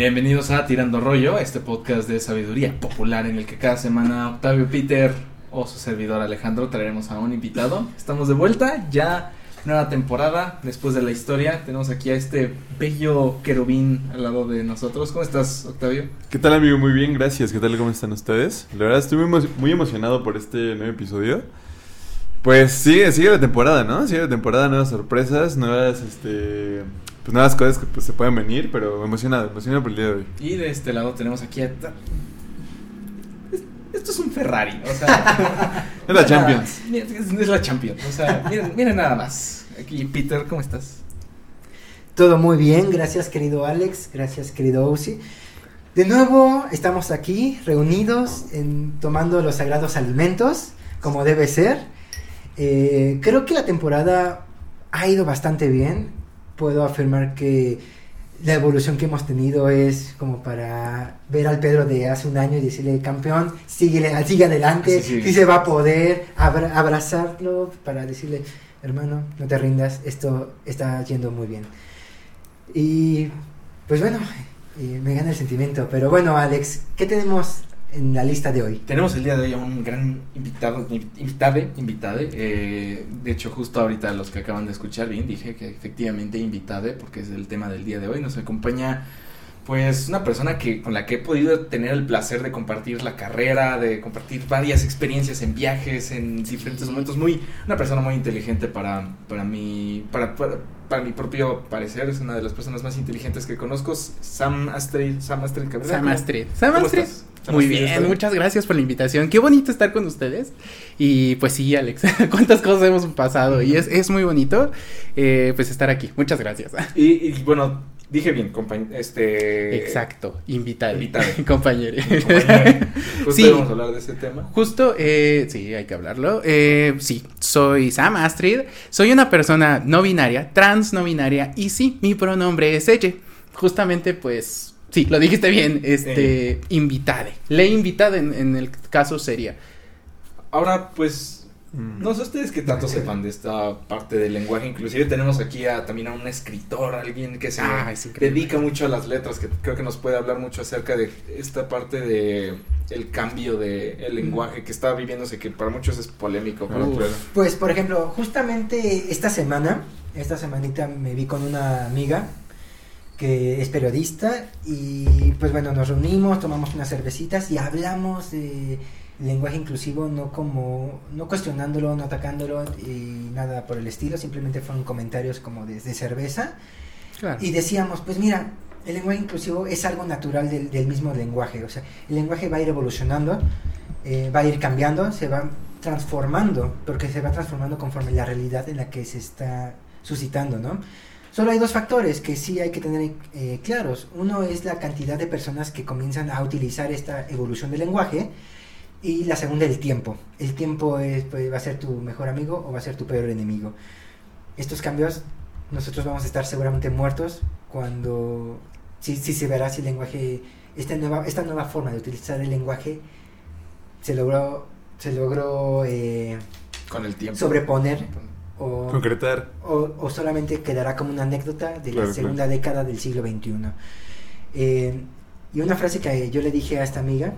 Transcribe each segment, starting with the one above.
Bienvenidos a Tirando Rollo, este podcast de sabiduría popular en el que cada semana Octavio Peter o su servidor Alejandro traeremos a un invitado. Estamos de vuelta, ya nueva temporada, después de la historia. Tenemos aquí a este bello querubín al lado de nosotros. ¿Cómo estás, Octavio? ¿Qué tal, amigo? Muy bien, gracias. ¿Qué tal? ¿Cómo están ustedes? La verdad, estoy muy, emocionado por este nuevo episodio. Pues sigue, sigue la temporada, ¿no? Sigue la temporada, nuevas sorpresas, nuevas, este, pues nuevas cosas que pues, se pueden venir, pero emocionado, emocionado por el día de hoy. Y de este lado tenemos aquí a... Esto es un Ferrari, o sea... es la Champions. Es, la Champions, o sea, miren, miren nada más. Aquí, Peter, ¿cómo estás? Todo muy bien, gracias querido Alex, gracias querido Uzi. De nuevo estamos aquí reunidos en, tomando los sagrados alimentos, como debe ser. Eh, creo que la temporada ha ido bastante bien. Puedo afirmar que la evolución que hemos tenido es como para ver al Pedro de hace un año y decirle, campeón, sigue, sigue adelante, sí, se va a poder abrazarlo para decirle, hermano, no te rindas, esto está yendo muy bien. Y pues bueno, eh, me gana el sentimiento, pero bueno, Alex, ¿qué tenemos en la lista de hoy? Tenemos el día de hoy a un gran invitado, invitade, invitade. Eh, de hecho, justo ahorita los que acaban de escuchar bien, dije que efectivamente invitade, porque es el tema del día de hoy. Nos acompaña, pues, una persona que con la que he podido tener el placer de compartir la carrera, de compartir varias experiencias en viajes, en diferentes momentos. Muy, una persona muy inteligente para, para mí, para, para mi propio parecer, es una de las personas más inteligentes que conozco, Sam Astrid, Sam Astrid Sam Astrid. Sam Astrid. Muy bien, muchas gracias por la invitación. Qué bonito estar con ustedes. Y pues sí, Alex, cuántas cosas hemos pasado. Y es, es muy bonito eh, pues estar aquí. Muchas gracias. Y, bueno, dije bien, compañero. Este... Exacto, invitado. Compañero. Justo sí, vamos a hablar de ese tema. Justo, eh, sí, hay que hablarlo. Eh, sí, soy Sam Astrid. Soy una persona no binaria, trans no binaria. Y sí, mi pronombre es ella. Justamente, pues Sí, lo dijiste bien, este, invitade. Le invitade en, el caso sería. Ahora, pues. No sé ustedes qué tanto sepan de esta parte del lenguaje. Inclusive tenemos aquí a, también a un escritor, alguien que se ah, dedica mucho a las letras, que creo que nos puede hablar mucho acerca de esta parte de el cambio del de lenguaje que está viviéndose, que para muchos es polémico. pues, por ejemplo, justamente esta semana, esta semanita me vi con una amiga que es periodista y pues bueno, nos reunimos, tomamos unas cervecitas y hablamos de lenguaje inclusivo no como, no cuestionándolo, no atacándolo y nada por el estilo, simplemente fueron comentarios como de, cerveza y decíamos, pues mira, el lenguaje inclusivo es algo natural del, mismo lenguaje, o sea, el lenguaje va a ir evolucionando, eh, va a ir cambiando, se va transformando, porque se va transformando conforme la realidad en la que se está suscitando, ¿no? Solo hay dos factores que sí hay que tener eh, claros. Uno es la cantidad de personas que comienzan a utilizar esta evolución del lenguaje y la segunda el tiempo. El tiempo es, pues, va a ser tu mejor amigo o va a ser tu peor enemigo. Estos cambios nosotros vamos a estar seguramente muertos cuando sí, sí se verá si el lenguaje, esta nueva, esta nueva forma de utilizar el lenguaje se logró, se logró eh, con el tiempo sobreponer o, concretar. O, solamente quedará como una anécdota de la segunda década del siglo XXI. Eh, y una frase que yo le dije a esta amiga,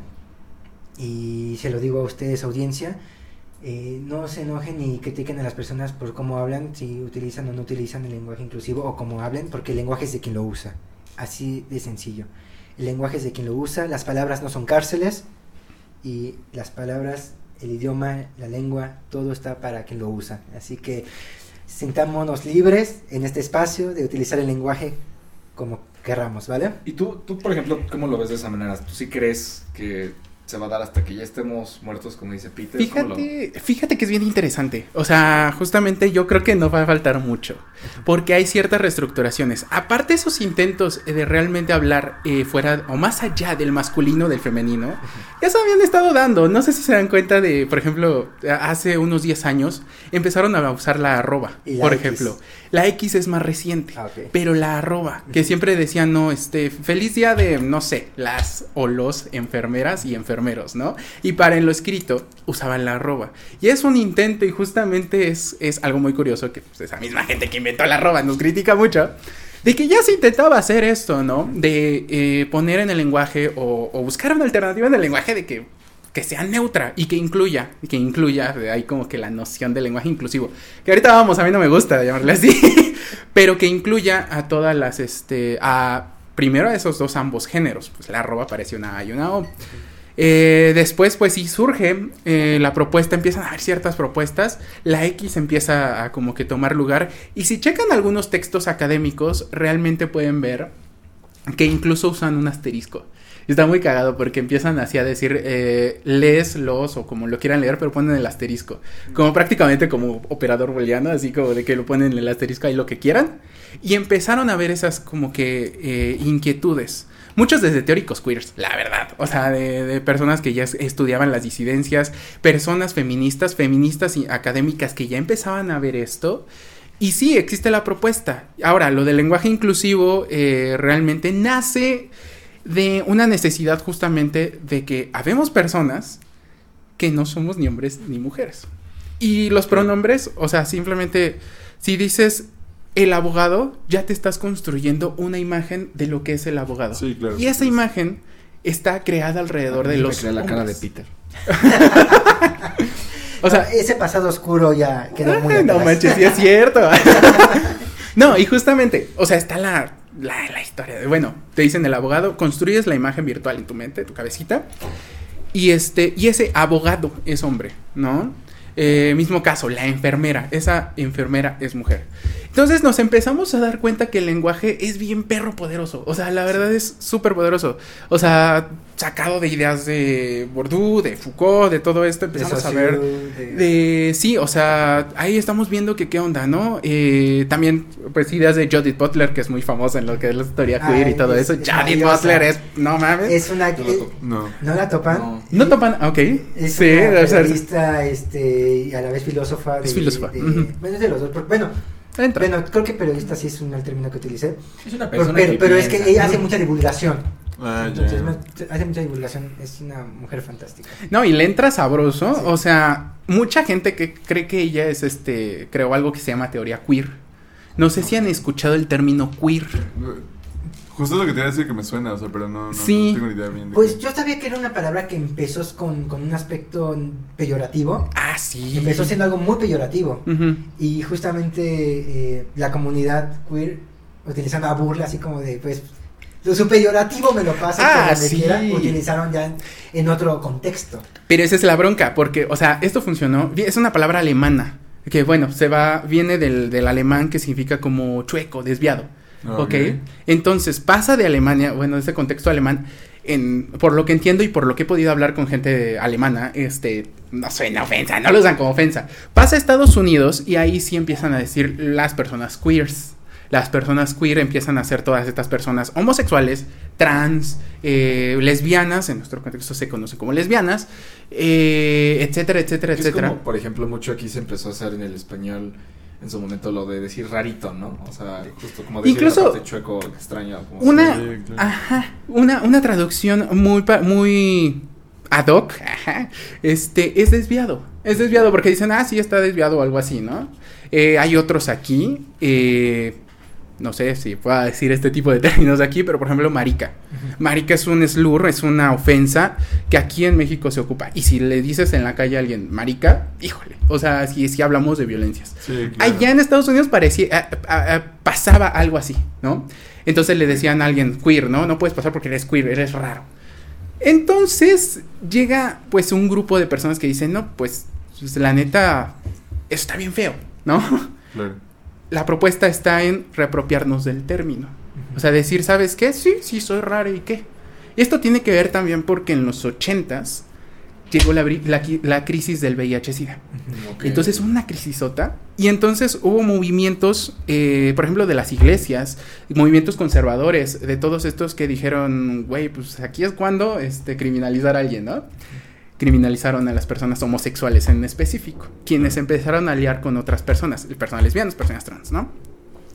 y se lo digo a ustedes, audiencia, eh, no se enojen ni critiquen a las personas por cómo hablan, si utilizan o no utilizan el lenguaje inclusivo o cómo hablan, porque el lenguaje es de quien lo usa. Así de sencillo. El lenguaje es de quien lo usa, las palabras no son cárceles y las palabras el idioma, la lengua, todo está para quien lo usa. Así que sintámonos libres en este espacio de utilizar el lenguaje como querramos, ¿vale? Y tú, tú, por ejemplo, ¿cómo lo ves de esa manera? ¿Tú sí crees que se va a dar hasta que ya estemos muertos, como dice Peter. Fíjate, fíjate que es bien interesante. O sea, justamente yo creo que no va a faltar mucho. Porque hay ciertas reestructuraciones. Aparte esos intentos de realmente hablar eh, fuera o más allá del masculino, del femenino, ya se habían estado dando. No sé si se dan cuenta de, por ejemplo, hace unos 10 años empezaron a usar la arroba, por ejemplo. La X es más reciente, ah, pero la arroba, que siempre decían, no, este, feliz día de, no sé, las o los enfermeras y enfermeros, ¿no? Y para en lo escrito usaban la arroba. Y es un intento y justamente es, es algo muy curioso que pues, esa misma gente que inventó la arroba nos critica mucho. de que ya se intentaba hacer esto, ¿no? De eh, poner en el lenguaje o, o buscar una alternativa en el lenguaje de que que sea neutra y que incluya, y que incluya, hay como que la noción del lenguaje inclusivo, que ahorita vamos, a mí no me gusta llamarle así, pero que incluya a todas las, este, a primero a esos dos ambos géneros, pues la arroba parece una A y una O. Eh, después, pues sí surge eh, la propuesta, empiezan a haber ciertas propuestas, la X empieza a como que tomar lugar, y si checan algunos textos académicos, realmente pueden ver que incluso usan un asterisco. Está muy cagado porque empiezan así a decir, eh, los o como lo quieran leer, pero ponen el asterisco. Como prácticamente como operador booleano, así como de que lo ponen el asterisco ahí lo que quieran. Y empezaron a ver esas como que eh, inquietudes. Muchos desde teóricos queers, la verdad. O sea, de, personas que ya estudiaban las disidencias, personas feministas, feministas y académicas que ya empezaban a ver esto. Y sí, existe la propuesta. Ahora, lo del lenguaje inclusivo eh, realmente nace de una necesidad justamente de que habemos personas que no somos ni hombres ni mujeres. Y los pronombres, o sea, simplemente si dices el abogado, ya te estás construyendo una imagen de lo que es el abogado. Sí, claro. Y esa imagen está creada alrededor de los. la cara de Peter. o sea, ese pasado oscuro ya quedó muy No manches, sí es cierto. no, y justamente, o sea, está la la, la, historia de, bueno, te dicen el abogado, construyes la imagen virtual en tu mente, tu cabecita, y este, y ese abogado es hombre, ¿no? Eh, mismo caso, la enfermera, esa enfermera es mujer. Entonces nos empezamos a dar cuenta que el lenguaje es bien perro poderoso. O sea, la verdad es súper poderoso. O sea, sacado de ideas de Bourdieu, de Foucault, de todo esto, empezamos a ver de... Sí, o sea, ahí estamos viendo que qué onda, ¿no? Eh, también, pues, ideas de Judith Butler, que es muy famosa en lo que es la historia queer y todo es, eso. Es Judith Butler es, no mames. Es una... No, eh, no. ¿No la topan? No, ¿No topan, ok. Es sí, una o sea, periodista, este, y a la vez filósofa. De, Es filósofa. de- Ujú. Bueno, es de los dos. Bueno, entra. bueno, creo que periodista sí es un el término que utilicé. Es una Pero, persona pero, que pero es que ella hace mucha divulgación. Ah, Entonces, hace mucha divulgación. Es una mujer fantástica. No, y le entra sabroso. Sí. O sea, mucha gente que cree que ella es este, creo algo que se llama teoría queer. No sé si han escuchado el término queer. Justo lo que te iba a decir que me suena, o sea, pero no, no, Sí. no tengo ni idea bien. de Pues qué. yo sabía que era una palabra que empezó con, con un aspecto peyorativo. Ah, sí. Empezó siendo algo muy peyorativo. Y justamente eh, la comunidad queer utilizando a burla así como de pues su peyorativo me lo pasa Ah, por donde sí. quiera, utilizaron ya en, en otro contexto. Pero esa es la bronca, porque, o sea, esto funcionó. Es una palabra alemana. Que bueno, se va, viene del, del alemán que significa como chueco, desviado. Ah, ¿Ok? Entonces pasa de Alemania, bueno, de ese contexto alemán, en, por lo que entiendo y por lo que he podido hablar con gente alemana, este, no suena ofensa, no lo usan como ofensa. Pasa a Estados Unidos y ahí sí empiezan a decir las personas queers. Las personas queer empiezan a ser todas estas personas homosexuales, trans, eh, lesbianas, en nuestro contexto se conocen como lesbianas, eh, etcétera, etcétera, Es etcétera. como, por ejemplo, mucho aquí se empezó a hacer en el español en su momento lo de decir rarito, ¿no? O sea, justo como decir Incluso- parte chueco extraño. Como Una, ajá, una, una traducción muy, pa- muy ad hoc, ajá, este, es desviado. Es desviado porque dicen, ah, sí, está desviado o algo así, ¿no? Eh, hay otros aquí, eh, no sé si pueda decir este tipo de términos aquí, pero por ejemplo, marica. Marica es un slur, es una ofensa que aquí en México se ocupa. Y si le dices en la calle a alguien marica, híjole, o sea, si, si hablamos de violencias. Sí, claro. Allá en Estados Unidos parecía, a- a- a- pasaba algo así, ¿no? Entonces le decían a alguien queer, ¿no? No puedes pasar porque eres queer, eres raro. Entonces llega pues un grupo de personas que dicen, no, pues, pues, la neta, eso está bien feo, ¿no? Claro. La propuesta está en reapropiarnos del término. O sea, decir, ¿sabes qué? Sí, sí, soy raro y qué. Y esto tiene que ver también porque en los ochentas llegó la, la crisis del VIH-Sida. Entonces una crisisota. Y entonces hubo movimientos, eh, por ejemplo, de las iglesias, movimientos conservadores, de todos estos que dijeron, güey, pues aquí es cuando este, criminalizar a alguien, ¿no? Criminalizaron a las personas homosexuales en específico, quienes empezaron a liar con otras personas, personas lesbianas, personas trans, ¿no?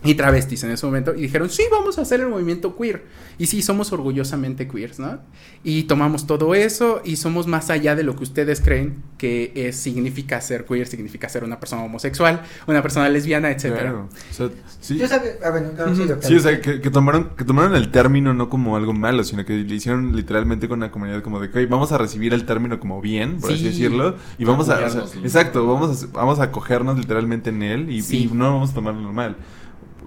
Y travestis en ese momento y dijeron, sí, vamos a hacer el movimiento queer. Y sí, somos orgullosamente queers, ¿no? Y tomamos todo eso y somos más allá de lo que ustedes creen que es, significa ser queer, significa ser una persona homosexual, una persona lesbiana, etcétera. Claro. O sea, sí. Yo sabía, ah, bueno, no, sí. Sí, o sea, que, que tomaron, que tomaron el término no como algo malo, sino que le hicieron literalmente con la comunidad como de que "Ok, vamos a recibir el término como bien, por así Sí. decirlo, y vamos a, o sea, exacto, vamos a, vamos a acogernos literalmente en él y, Sí. y no vamos a tomarlo mal.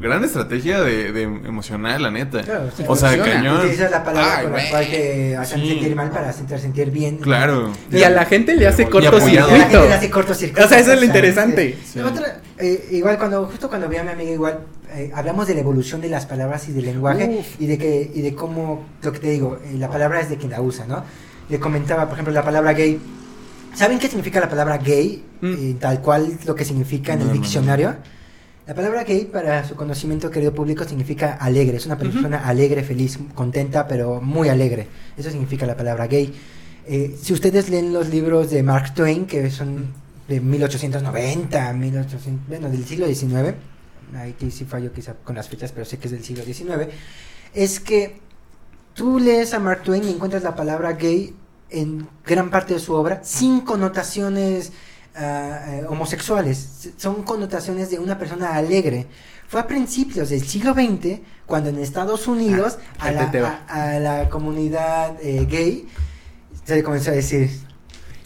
Gran estrategia de, de emocional, la neta. Claro, sí, o sea, funciona. cañón. Utilizas la palabra Ay, con la cual te hacen Sí. sentir mal para hacer sentir bien. Claro. Y a la gente le hace apoyado. A la gente cortocircuito. le hace cortocircuito. O sea, eso es lo interesante. Sí. Otra, eh, igual cuando, justo cuando vi a mi amiga igual, eh, hablamos de la evolución de las palabras y del lenguaje Uf. y de que, y de cómo, lo que te digo, eh, la palabra es de quien la usa, ¿no? Le comentaba, por ejemplo, la palabra gay. ¿Saben qué significa la palabra gay? Mm. Eh, tal cual lo que significa en No, el no, no. La palabra gay, para su conocimiento, querido público, significa alegre. Es una persona alegre, feliz, contenta, pero muy alegre. Eso significa la palabra gay. Eh, si ustedes leen los libros de Mark Twain, que son de 1890, 1800, bueno, del siglo XIX, aquí sí fallo quizá con las fechas, pero sé que es del siglo XIX, es que tú lees a Mark Twain y encuentras la palabra gay en gran parte de su obra sin connotaciones ah, eh, homosexuales, son connotaciones de una persona alegre. Fue a principios del siglo XX cuando en Estados Unidos Ah, a, la, a- a comunidad eh, gay se le comenzó a decir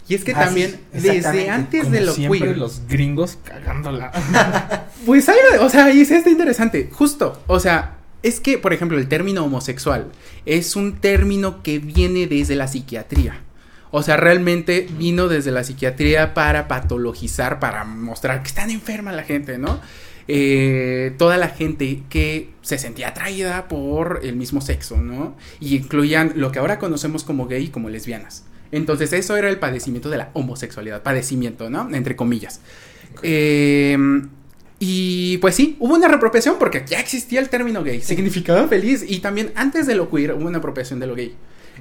Y es que Ah, también, desde antes Como de lo siempre queer, los gringos cagándola. Pues hay, o sea, y está interesante, justo, o sea, es que, por ejemplo, el término homosexual es un término que viene desde la psiquiatría. O sea, realmente vino desde la psiquiatría para patologizar, para mostrar que están enferma la gente, ¿no? Eh, toda la gente que se sentía atraída por el mismo sexo, ¿no? Y incluían lo que ahora conocemos como gay y como lesbianas. Entonces eso era el padecimiento de la homosexualidad, padecimiento, ¿no? Entre comillas. Eh, y pues sí, hubo una reapropiación porque ya existía el término gay, significaba feliz y también antes de lo queer hubo una apropiación de lo gay.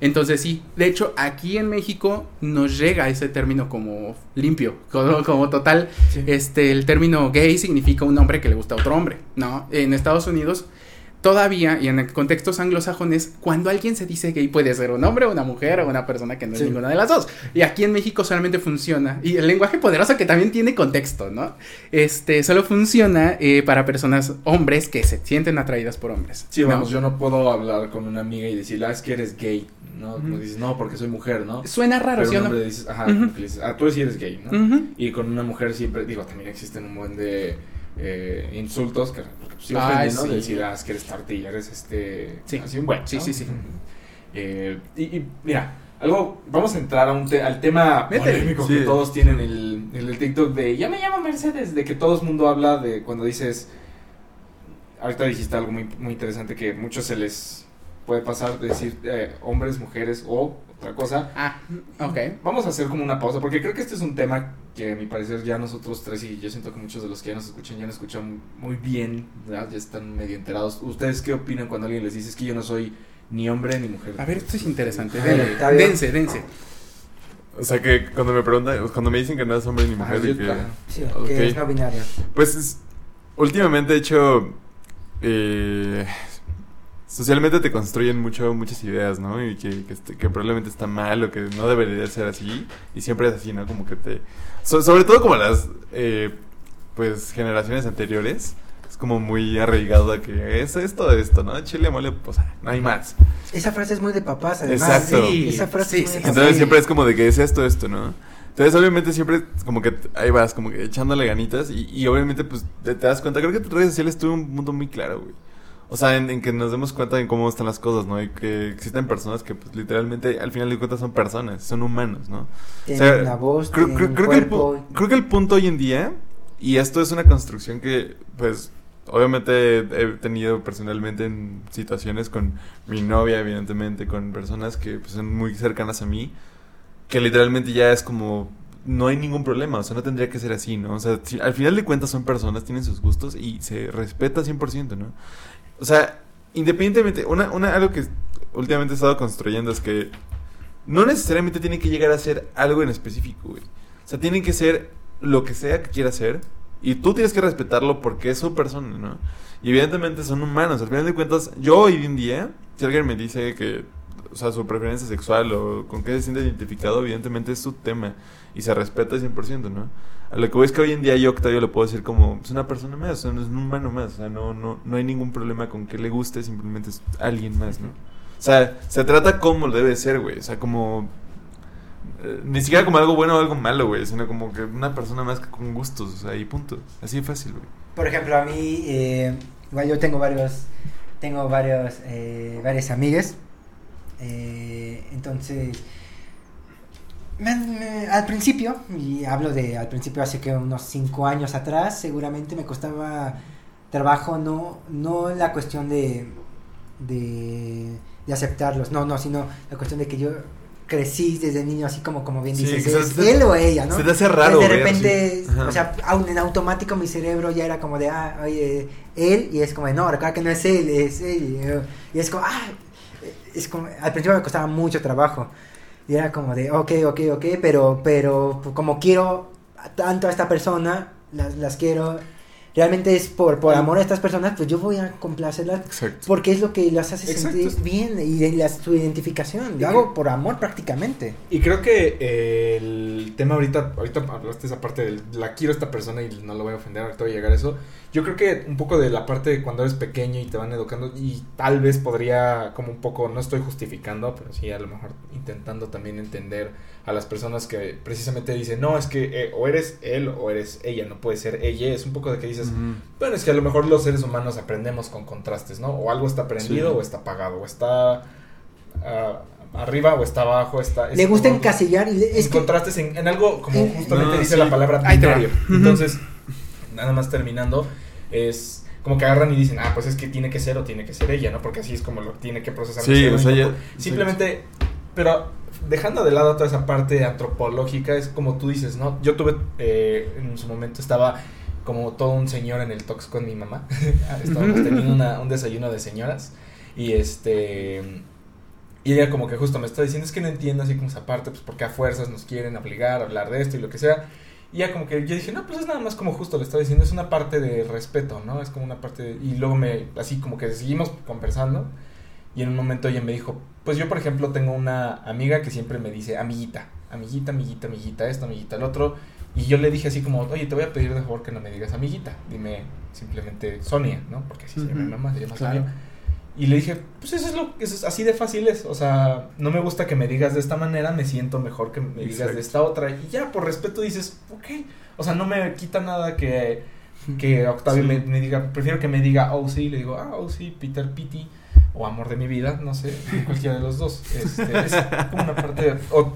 Entonces sí, de hecho aquí en México nos llega ese término como limpio, como, como total. Sí. Este, el término gay significa un hombre que le gusta a otro hombre, ¿no? En Estados Unidos todavía y en contextos anglosajones, cuando alguien se dice gay puede ser un hombre, una mujer o una persona que no es Sí. ninguna de las dos. Y aquí en México solamente funciona, y el lenguaje poderoso que también tiene contexto, ¿no? Este, solo funciona eh, para personas hombres que se sienten atraídas por hombres. Sí, ¿no? vamos, yo no puedo hablar con una amiga y decirle, ah, es que eres gay, ¿no? Como Ujú. dices, no, porque soy mujer, ¿no? Suena raro, Pero ¿sí un o no? hombre dices, ajá, dices, ah, tú sí eres gay, ¿no? Y con una mujer siempre, digo, también existen un buen de eh, insultos que pues, sí ofenden, ¿no? sí. Decir, ah, es que eres tortilla, eres este... Sí. Así un buen, Sí, ¿no? sí, sí. Eh, y, y, mira, algo, vamos a entrar a un te- al tema polémico Sí. que todos tienen el, el, el TikTok de, ya me llamo Mercedes, de que todo el mundo habla de cuando dices, ahorita dijiste algo muy, muy interesante que muchos se les puede pasar de decir eh, hombres, mujeres o otra cosa. Ah, ok. Vamos a hacer como una pausa, porque creo que este es un tema que a mi parecer ya nosotros tres y yo siento que muchos de los que ya nos escuchan ya nos escuchan muy bien, ¿verdad? ya están medio enterados. ¿Ustedes qué opinan cuando alguien les dice "Es que yo no soy ni hombre ni mujer? A ver, esto es interesante. A ver, Denle. Octavio. Dense, dense. O sea, que cuando me preguntan, cuando me dicen que no es hombre ni mujer, y yo- que-. Sí, que es no binario. Pues es- últimamente, de hecho, eh, socialmente te construyen mucho muchas ideas, ¿no? Y que, que, este- que probablemente está mal o que no debería ser así. Y siempre es así, ¿no? Como que te... so- sobre todo como las, eh, pues, generaciones anteriores. Es como muy arraigado a que es esto, esto, ¿no? Chile, mole, pues, no hay más. Esa frase es muy de papás, además. Exacto. Sí, esa frase Sí, es muy sí. Entonces siempre es como de que es esto, esto, ¿no? Entonces obviamente siempre como que ahí vas, como que echándole ganitas y, y obviamente pues te, te das cuenta, creo que en redes sociales tuve un punto muy claro, güey. O sea, en, en que nos demos cuenta de cómo están las cosas, ¿no? Y que existen personas que pues literalmente al final de cuentas son personas, son humanos, ¿no? Tienen O sea, una voz, Creo, tienen creo- un creo que el, creo que el punto hoy en día, y esto es una construcción que, pues, obviamente he tenido personalmente en situaciones con mi novia, evidentemente, con personas que pues, son muy cercanas a mí, que literalmente ya es como, no hay ningún problema, o sea, no tendría que ser así, ¿no? O sea, si- al final de cuentas son personas, tienen sus gustos y se respeta 100%, ¿no? O sea, independientemente, una, una, algo que últimamente he estado construyendo es que no necesariamente tiene que llegar a ser algo en específico, güey. O sea, tiene que ser lo que sea que quiera ser Y tú tienes que respetarlo porque es su persona, ¿no? Y evidentemente son humanos. Al final de cuentas, yo hoy en día, si alguien me dice que, o sea, su preferencia sexual o con qué se siente identificado, evidentemente es su tema. Y se respeta 100%, ¿no? A lo que voy es que hoy en día yo, Octavio, lo puedo decir como, es una persona más, es un humano más. O sea, no, no, no hay ningún problema con que le guste, simplemente es alguien más, ¿no? O sea, se trata como debe ser, güey. O sea, como eh, ni siquiera como algo bueno o algo malo, güey, sino como que una persona más que con gustos, o sea, y punto. Así de fácil, güey. Por ejemplo, a mí, eh, yo tengo varios, tengo varios, eh, varias amigas, eh, entonces, me- me- al principio, y hablo de al principio hace que unos cinco años atrás, seguramente me costaba trabajo no, no la cuestión de, de, de aceptarlos, no, no, sino la cuestión de que yo crecí desde niño así como, como bien Sí, dices, es él o ella, ¿no? Se te hace raro, de ver repente, o sea, aún en automático mi cerebro ya era como de, ah, oye, él, y es como, de, no, recuerda que no es él, es él, y es como, ah, es como, al principio me costaba mucho trabajo, y era como de, ok, ok, ok, pero, pero, como quiero tanto a esta persona, las, las quiero, realmente es por, por amor a estas personas, pues yo voy a complacerlas Exacto. porque es lo que las hace Exacto. sentir bien y la, su identificación. Lo hago por amor prácticamente. Y creo que eh, el tema ahorita, ahorita hablaste esa parte del la quiero a esta persona y no lo voy a ofender, ahorita voy a llegar a eso. Yo creo que un poco de la parte de cuando eres pequeño y te van educando y tal vez podría como un poco, no estoy justificando, pero sí a lo mejor intentando también entender a las personas que precisamente dicen, no, es que eh, o eres él o eres ella, no puede ser ella, es un poco de que dices, bueno, es que a lo mejor los seres humanos aprendemos con contrastes, ¿no? O algo está prendido Sí. o está apagado, o está ah, arriba o está abajo, está... es Le gusta como- encasillar y le- es en que contrastes en, en algo como en- justamente No, dice sí. la palabra binario. Ujú. Entonces, nada más terminando, es como que agarran y dicen, ah, pues es que tiene que ser o tiene que ser ella, ¿no? Porque así es como lo tiene que procesar. cerebro o sea, ya- Simplemente, pero dejando de lado toda esa parte antropológica, es como tú dices, ¿no? Yo tuve, eh, en su momento estaba como todo un señor en el Tox con mi mamá. Estábamos teniendo una- un desayuno de señoras y este... Y ella como que justo me está diciendo, es que no entiendo así como esa parte, pues porque a fuerzas nos quieren obligar a hablar de esto y lo que sea. Y ya como que yo dije, no, pues es nada más como justo le estaba diciendo, es una parte de respeto, ¿no? Es como una parte de- Y luego me, así como que seguimos conversando y en un momento ella me dijo, pues yo por ejemplo tengo una amiga que siempre me dice, amiguita, amiguita, amiguita, amiguita, esto, amiguita, el otro. Y yo le dije así como, oye, te voy a pedir de favor que no me digas amiguita, dime simplemente Sonia, ¿no? Porque así se llama mi mamá, se llama claro. Sonia. Y le dije, pues eso es lo eso es así de fácil es, o sea, no me gusta que me digas de esta manera, me siento mejor que me digas de esta otra. Y ya, por respeto dices, ok, o sea, no me quita nada que, que Octavio Sí. me, me diga, prefiero que me diga, oh sí, le digo, ah, oh sí, Peter Pity, o amor de mi vida, no sé, cualquiera de los dos. Este, es como una parte, de- o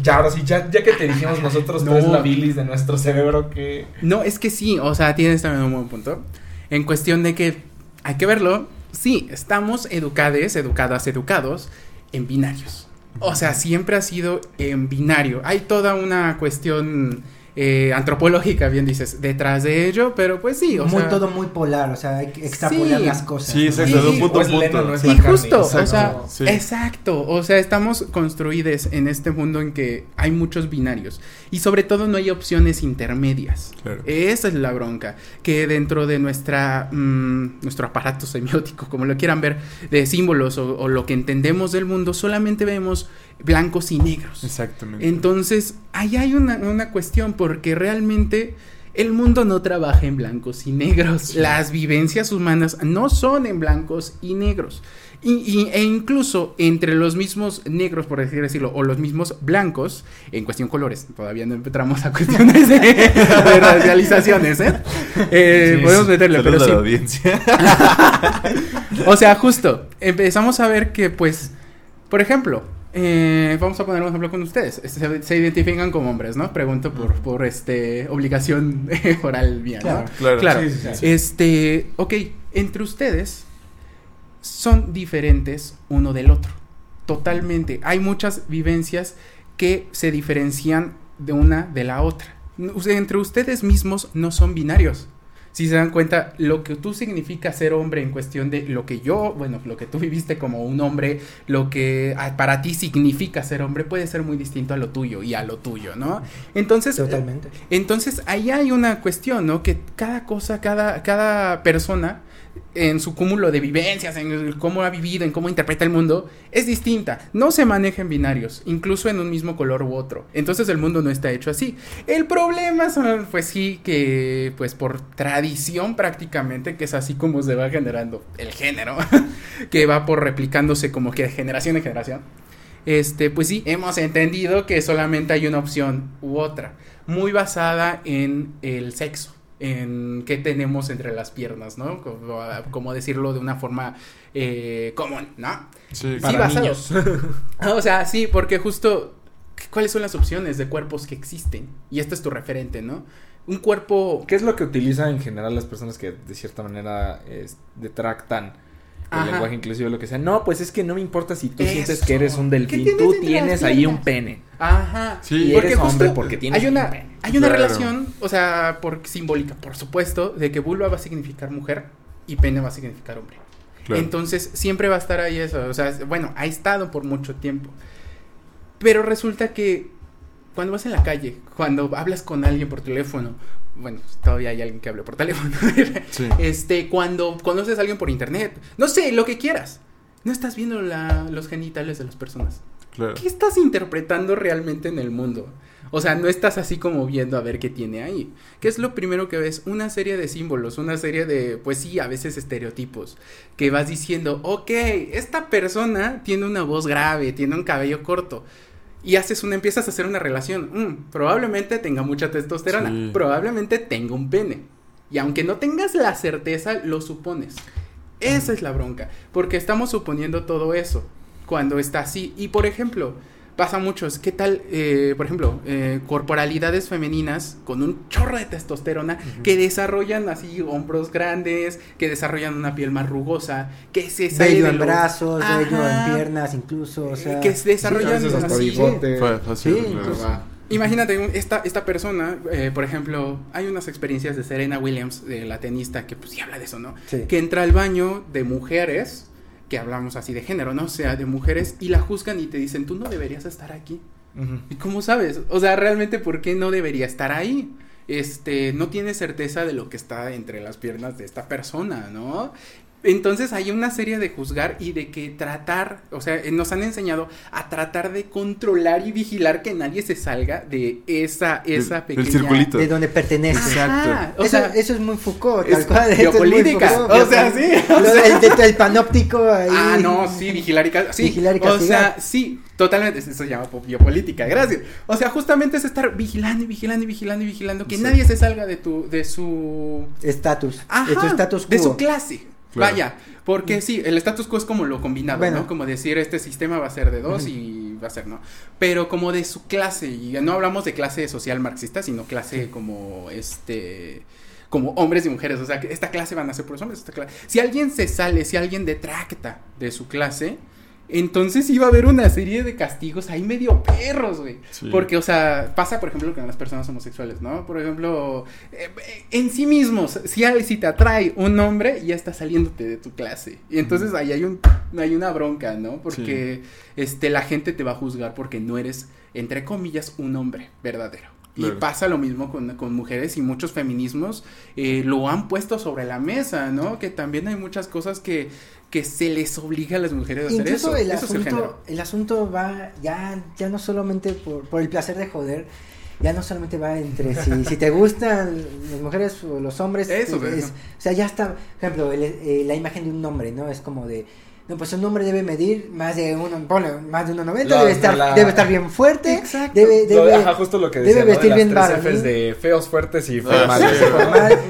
ya, ahora sí, ya, ya que te dijimos nosotros No. tres la bilis de nuestro cerebro que... No, es que sí, o sea, tienes también un buen punto. En cuestión de que hay que verlo, sí, estamos educades, educadas, educados en binarios. O sea, siempre ha sido en binario. Hay toda una cuestión eh, antropológica, bien dices, detrás de ello, pero pues sí, o muy, sea... todo muy polar, o sea, hay que extrapolar Sí. las cosas. Sí, exacto, de un punto a o un es Leno, punto. no es Sí, McCartney, justo, o exacto. sea, Sí. exacto, o sea, estamos construidos en este mundo en que hay muchos binarios y sobre todo no hay opciones intermedias. Claro. Esa es la bronca, que dentro de nuestra mm, nuestro aparato semiótico, como lo quieran ver, de símbolos o, o lo que entendemos del mundo, solamente vemos blancos y negros. Exactamente. Entonces, ahí hay una, una cuestión, porque realmente el mundo no trabaja en blancos y negros. Las vivencias humanas no son en blancos y negros. Y, y- e incluso entre los mismos negros, por así decirlo, o los mismos blancos, en cuestión colores, todavía no entramos a cuestiones de, de racializaciones, ¿eh? Eh, Sí, podemos meterle, pero a sí. la audiencia. O sea, justo, empezamos a ver que, pues, por ejemplo, eh, vamos a poner un ejemplo con ustedes. Este, Se, se identifican como hombres, ¿no? Pregunto por, por este, obligación oral mía, ¿no? Claro. Claro. Claro. Sí, sí, sí. Este, ok, entre ustedes son diferentes uno del otro. Totalmente. Hay muchas vivencias que se diferencian de una de la otra. Entre ustedes mismos no son binarios. Si se dan cuenta, lo que tú significa ser hombre en cuestión de lo que yo, bueno, lo que tú viviste como un hombre, lo que ah, para ti significa ser hombre puede ser muy distinto a lo tuyo y a lo tuyo, ¿no? Entonces, Totalmente. entonces ahí hay una cuestión, ¿no? Que cada cosa, cada, cada persona en su cúmulo de vivencias, en cómo ha vivido, en cómo interpreta el mundo, es distinta. No se maneja en binarios, incluso en un mismo color u otro. Entonces el mundo no está hecho así. El problema son, pues sí, que pues por tradición prácticamente, que es así como se va generando el género, que va por replicándose como que de generación en generación. Este, pues sí, hemos entendido que solamente hay una opción u otra, muy basada en el sexo en qué tenemos entre las piernas, ¿no? Como, como decirlo de una forma eh, común, ¿no? Sí, Para basado. niños. O sea, sí, porque justo, ¿cuáles son las opciones de cuerpos que existen? Y este es tu referente, ¿no? Un cuerpo... ¿Qué es lo que utilizan en general las personas que de cierta manera es, detractan el Ajá. lenguaje inclusivo lo que sea? No, pues es que no me importa si tú sientes que eres un ¿Qué delfín, tienes tú tienes ahí un pene. Ajá. Sí. Y Porque eres hombre justo porque tienes hay un una, pene. hay una Claro. relación, o sea, por, simbólica, por supuesto, de que vulva va a significar mujer y pene va a significar hombre. claro. Entonces siempre va a estar ahí eso. O sea, bueno, ha estado por mucho tiempo. Pero resulta que cuando vas en la calle, cuando hablas con alguien por teléfono, bueno, todavía hay alguien que hable por teléfono. Sí. este, cuando conoces a alguien por internet, no sé, lo que quieras. No estás viendo la- los genitales de las personas. claro. ¿Qué estás interpretando realmente en el mundo? O sea, no estás así como viendo a ver qué tiene ahí. ¿Qué es lo primero que ves? Una serie de símbolos, una serie de, pues sí, a veces estereotipos, que vas diciendo, ok, esta persona tiene una voz grave, tiene un cabello corto. Y haces una, empiezas a hacer una relación. Mm, probablemente tenga mucha testosterona. Sí. Probablemente tenga un pene. Y aunque no tengas la certeza, lo supones. Esa es la bronca. Porque estamos suponiendo todo eso cuando está así. Y por ejemplo, pasa muchos. ¿Qué tal, eh, por ejemplo, eh, corporalidades femeninas con un chorro de testosterona que desarrollan así hombros grandes, que desarrollan una piel más rugosa, que se sale Bello de en lo- brazos, bello Ajá. en piernas incluso, o sea... que se desarrollan hasta así. bigote. Fue fácil, Sí, claro. entonces- Va. Imagínate, esta, esta persona, eh, por ejemplo, hay unas experiencias de Serena Williams, de la tenista, que pues sí habla de eso, ¿no? Sí. Que entra al baño de mujeres, que hablamos así de género, ¿no? O sea, de mujeres, y la juzgan y te dicen, tú no deberías estar aquí. ¿Y cómo sabes? O sea, realmente, ¿por qué no debería estar ahí? Este, no tiene certeza de lo que está entre las piernas de esta persona, ¿no? Entonces hay una serie de juzgar y de que tratar, o sea, eh, nos han enseñado a tratar de controlar y vigilar que nadie se salga de esa, esa pequeña... circulito. De donde pertenece. Ajá, o eso, sea, eso es muy Foucault, es tal cual. eso es muy biopolítica, Foucault, o sea, sí, o Lo- sea. el, el panóptico ahí. Ah, no, sí, vigilar y. Sí, Vigilar y O sea, sí, totalmente. Eso se llama po- biopolítica, gracias. O sea, justamente es estar vigilando y vigilando y vigilando y vigilando que Sí. nadie se salga de tu, de su. Estatus. Ajá, de tu status quo. de su clase. Claro. Vaya, porque sí, el status quo es como lo combinado, Bueno. ¿no? Como decir, este sistema va a ser de dos y va a ser, ¿no? Pero como de su clase, y no hablamos de clase social marxista, sino clase como, este, como hombres y mujeres, o sea, que esta clase van a ser por los hombres, esta clase. Si alguien se sale, si alguien detracta de su clase, entonces iba a haber una serie de castigos ahí medio perros, güey. Sí. Porque, o sea, pasa, por ejemplo, con las personas homosexuales, ¿no? Por ejemplo, eh, eh, en sí mismos, si, si te atrae un hombre, ya está saliéndote de tu clase. Y entonces ahí hay, un, hay una bronca, ¿no? Porque este, la gente te va a juzgar porque no eres, entre comillas, un hombre verdadero. Y pasa lo mismo con, con mujeres y muchos feminismos eh, lo han puesto sobre la mesa, ¿no? Que también hay muchas cosas que, que se les obliga a las mujeres a hacer Incluso eso. el Eso es el género. asunto, el asunto va ya, ya no solamente por, por el placer de joder, ya no solamente va entre si, si te gustan las mujeres o los hombres, Eso, es- o sea, ya está, por ejemplo, el- eh, la imagen de un hombre, ¿no? Es como de, no, pues un hombre debe medir más de uno, ponle, más de 1.90, La- debe estar, la- debe estar bien fuerte, Exacto. debe, Lo- debe, ajá, justo lo que debe decía, ¿no? De vestir las bien tres varonil. Fs de feos, fuertes y Ah, sí.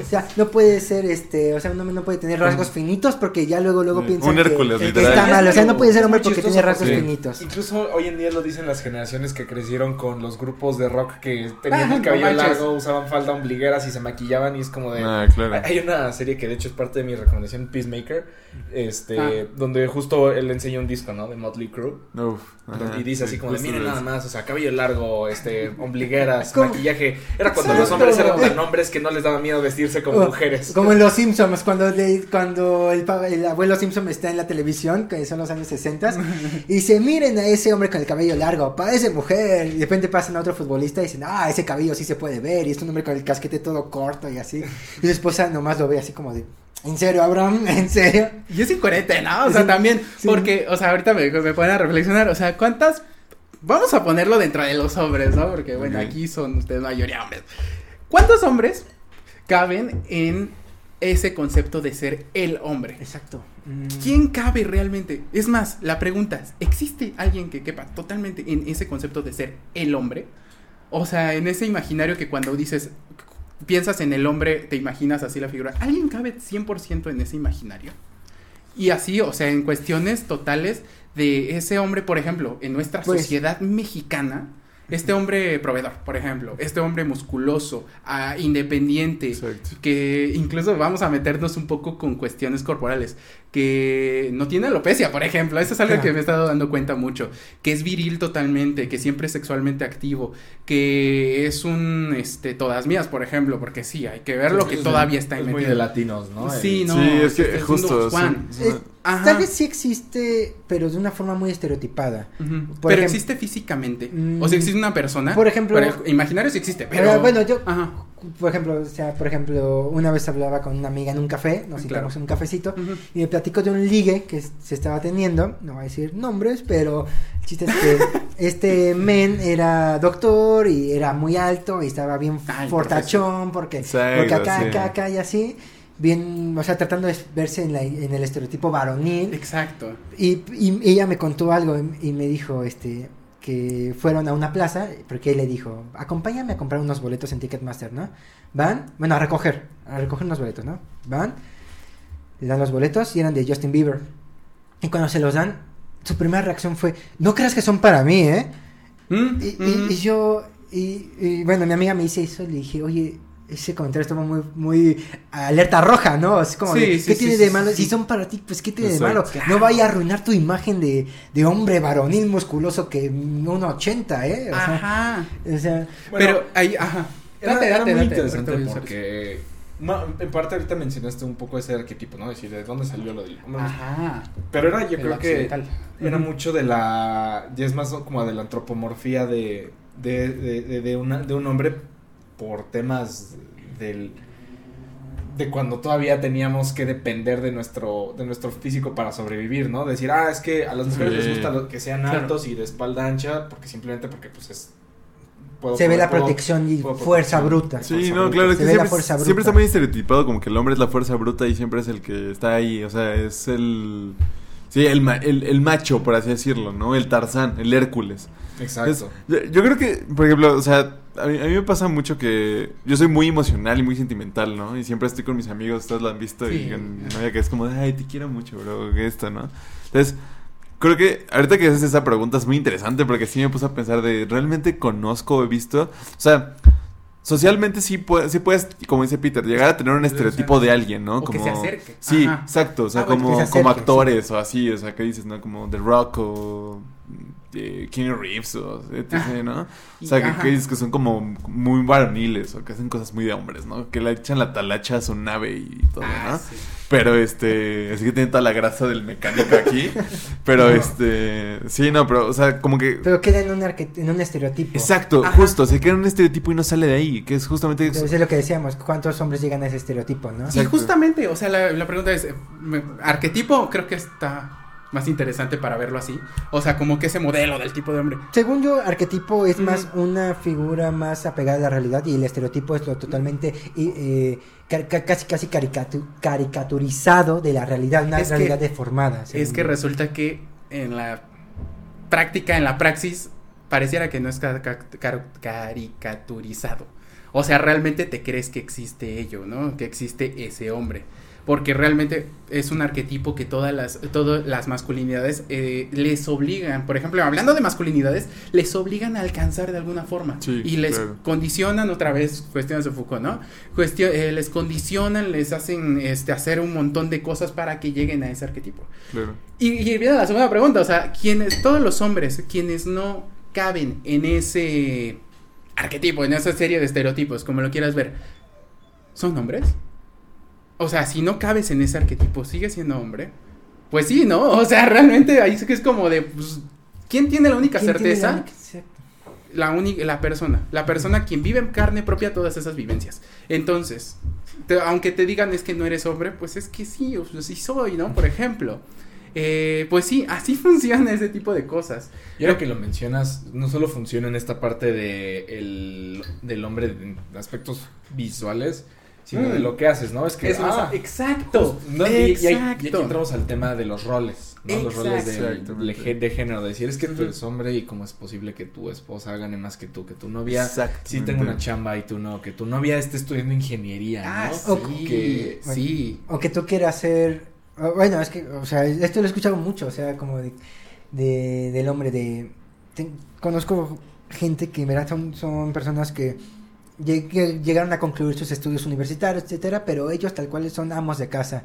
o sea, no puede ser, este, o sea, un hombre no puede tener rasgos finitos porque ya luego, luego Sí, piensan un que, Hércules, que literal. está mal, o sea, no puede ser hombre porque tiene rasgos finitos. Incluso hoy en día lo dicen las generaciones que crecieron con los grupos de rock que tenían Ah, el cabello no largo, usaban falda ombligueras y se maquillaban y es como de... Ah, claro. Hay una serie que de hecho es parte de mi recomendación, Peacemaker, este, Ah. donde que justo él enseña un disco, ¿no? De Motley Crue. Uf, ajá, y dice así sí, como de, miren nada más, o sea, cabello largo, este, ombligueras, ¿Cómo? maquillaje. Era cuando Exacto. los hombres eran tan hombres que no les daba miedo vestirse como O- mujeres. Como en Los Simpsons, cuando, le- cuando el abuelo Simpson está en la televisión, que son los años 60, y dice, miren a ese hombre con el cabello largo, parece mujer. Y de repente pasan a otro futbolista y dicen, ah, ese cabello sí se puede ver, y es un hombre con el casquete todo corto y así. Y su esposa nomás lo ve así como de, ¿en serio, Abraham? ¿En serio? Y es incoherente, ¿no? O sea, Sí, también, sí. porque, o sea, ahorita me, me ponen a reflexionar, o sea, ¿cuántas? Vamos a ponerlo dentro de los hombres, ¿no? Porque, bueno, aquí son ustedes mayoría hombres. ¿Cuántos hombres caben en ese concepto de ser el hombre? Exacto. Mm. ¿Quién cabe realmente? Es más, la pregunta es, ¿existe alguien que quepa totalmente en ese concepto de ser el hombre? O sea, en ese imaginario que cuando dices, piensas en el hombre, te imaginas así la figura. ¿Alguien cabe 100% en ese imaginario? Y así, o sea, en cuestiones totales de ese hombre, por ejemplo, en nuestra Pues- sociedad mexicana, este hombre proveedor, por ejemplo, este hombre musculoso, ah, independiente, Exacto. que incluso vamos a meternos un poco con cuestiones corporales, que no tiene alopecia, por ejemplo, eso es algo que me he estado dando cuenta mucho, que es viril totalmente, que siempre es sexualmente activo, que es un, este, todas mías, por ejemplo, porque sí, hay que ver lo que Es todavía está ahí es muy de latinos, ¿no? Sí, no, sí, es que es un justo. Juan. Eh, Ajá. Tal vez sí existe, pero de una forma muy estereotipada. Ujú. por Pero existe físicamente, Mm, o sea, existe una persona, por ejemplo- imaginario sí existe, pero... Pero bueno, yo, Ajá. por ejemplo, o sea, por ejemplo, una vez hablaba con una amiga en un café, nos citamos claro. en un cafecito, Ujú. y me platicó de un ligue que se estaba teniendo, no voy a decir nombres, pero el chiste es que este men era doctor y era muy alto y estaba bien el fortachón, porque, Exacto, porque acá, sí. acá, acá y así, bien, o sea, tratando de verse en, la- en el estereotipo varonil. Exacto. Y, y ella me contó algo y me dijo, este, que fueron a una plaza, porque él le dijo, acompáñame a comprar unos boletos en Ticketmaster, ¿no? Van, bueno, a recoger, a recoger unos boletos, ¿no? Van, le dan los boletos y eran de Justin Bieber. Y cuando se los dan, su primera reacción fue, no creas que son para mí, ¿eh? Mm, Y, y- mm. y yo, y, y bueno, mi amiga me dice eso le dije, oye, ese comentario estaba muy, muy alerta roja, ¿no? Así como, Sí, de, sí, ¿qué sí, tiene sí, de malo? sí. Si son para ti, pues ¿qué tiene Exacto. de malo? No vaya a arruinar tu imagen de, de hombre varonil musculoso que 1,80, ¿eh? O sea, Ajá. o sea, Bueno, pero ahí, ajá. Era, Date, era date, muy date, interesante porque ma- en parte ahorita mencionaste un poco ese arquetipo, ¿no? Decir, ¿de dónde salió lo del hombre? Ajá. Pero era, yo El creo que era mucho de la, ya es más como de la antropomorfía de, de, de, de, de una, de un hombre por temas del de cuando todavía teníamos que depender de nuestro de nuestro físico para sobrevivir, ¿no? Decir, ah, es que a las mujeres Sí. les gusta lo- que sean Claro. altos y de espalda ancha, porque simplemente porque pues es puedo- se ve la puedo- protección y puedo fuerza bruta. Sí, fuerza no, bruta. claro, es Se que ve la siempre, fuerza bruta. siempre está muy estereotipado como que el hombre es la fuerza bruta y siempre es el que está ahí, o sea, es el... Sí, el, ma- el, el macho, por así decirlo, ¿no? El Tarzán, el Hércules. Exacto. Es- yo, yo creo que, por ejemplo, o sea, a mí, a mí me pasa mucho que yo soy muy emocional y muy sentimental, ¿no? Y siempre estoy con mis amigos, ustedes lo han visto, y con mi novia que es como, de, ay, te quiero mucho, bro, que esto, ¿no? Entonces, creo que ahorita que haces esa pregunta es muy interesante porque sí me puse a pensar de, ¿realmente conozco he visto? O sea... Socialmente sí, puede- sí puedes, como dice Peter, llegar a tener un estereotipo de alguien, ¿no? O que se acerque. Sí, Ajá. exacto, o sea, Ah, bueno, como, que como actores o así, o sea, ¿qué dices, no? Como The Rock o eh, Keanu Reeves o etc.. ¿no? O sea, que, que que son como muy varoniles o que hacen cosas muy de hombres, ¿no? Que le echan la talacha a su nave y todo, Ah, ¿no? sí. Pero este, así que tiene toda la grasa del mecánico aquí. pero este, sí, no, pero, o sea, como que. Pero queda en un, en un estereotipo. Exacto, Ajá. justo, se queda en un estereotipo y no sale de ahí, que es justamente. Entonces es lo que decíamos, ¿cuántos hombres llegan a ese estereotipo, no? Sí, Exacto. justamente, o sea, la, la pregunta es, eh, arquetipo creo que está más interesante para verlo así. O sea, como que ese modelo del tipo de hombre. Según yo, arquetipo es más una figura más apegada a la realidad y el estereotipo es lo totalmente eh, ca- ca- casi casi caricatu- caricaturizado de la realidad, una Es que- realidad deformada. según Es que yo. resulta que en la práctica, en la praxis, pareciera que no es ca- ca- car- caricaturizado. O sea, realmente te crees que existe ello, ¿no? Que existe ese hombre. Porque realmente es un arquetipo que todas las, todas las masculinidades eh, les obligan, por ejemplo, hablando de masculinidades, les obligan a alcanzar de alguna forma Sí, y les claro. condicionan otra vez, cuestiones de Foucault, ¿no? Cuestio- eh, les condicionan, les hacen este, hacer un montón de cosas para que lleguen a ese arquetipo. Claro. Y, y viene la segunda pregunta, o sea, quienes, todos los hombres, quienes no caben en ese arquetipo, en esa serie de estereotipos, como lo quieras ver, ¿son hombres? O sea, si no cabes en ese arquetipo, ¿sigue siendo hombre? Pues sí, ¿no? O sea, realmente ahí sí que es como de, pues, ¿quién tiene la única ¿Quién tiene la certeza? única-. La única, la persona, la persona quien vive en carne propia todas esas vivencias. Entonces, te- aunque te digan es que no eres hombre, pues es que sí, o sea, sí soy, ¿no? Por ejemplo. Eh, pues sí, así funciona ese tipo de cosas. Y ahora que lo mencionas, no solo funciona en esta parte de el, del hombre en aspectos visuales, sino Mm. de lo que haces, ¿no? Es que Es más, ah, exacto. no, y, y ahí- y exacto. aquí entramos al tema de los roles, ¿no? Los roles de, género, de decir, es que tú eres hombre y cómo es posible que tu esposa gane más que tú, que tu novia sí tenga una chamba y tú no, que tu novia esté estudiando ingeniería, Ah, ¿no? sí, Que- sí. O que tú quieras ser. o- Bueno, es que, o sea, esto lo he escuchado mucho, o sea, como de, de- del hombre de. te- conozco gente que, en verdad, son, son personas que lleg- llegaron a concluir sus estudios universitarios, etcétera, pero ellos tal cual son amos de casa.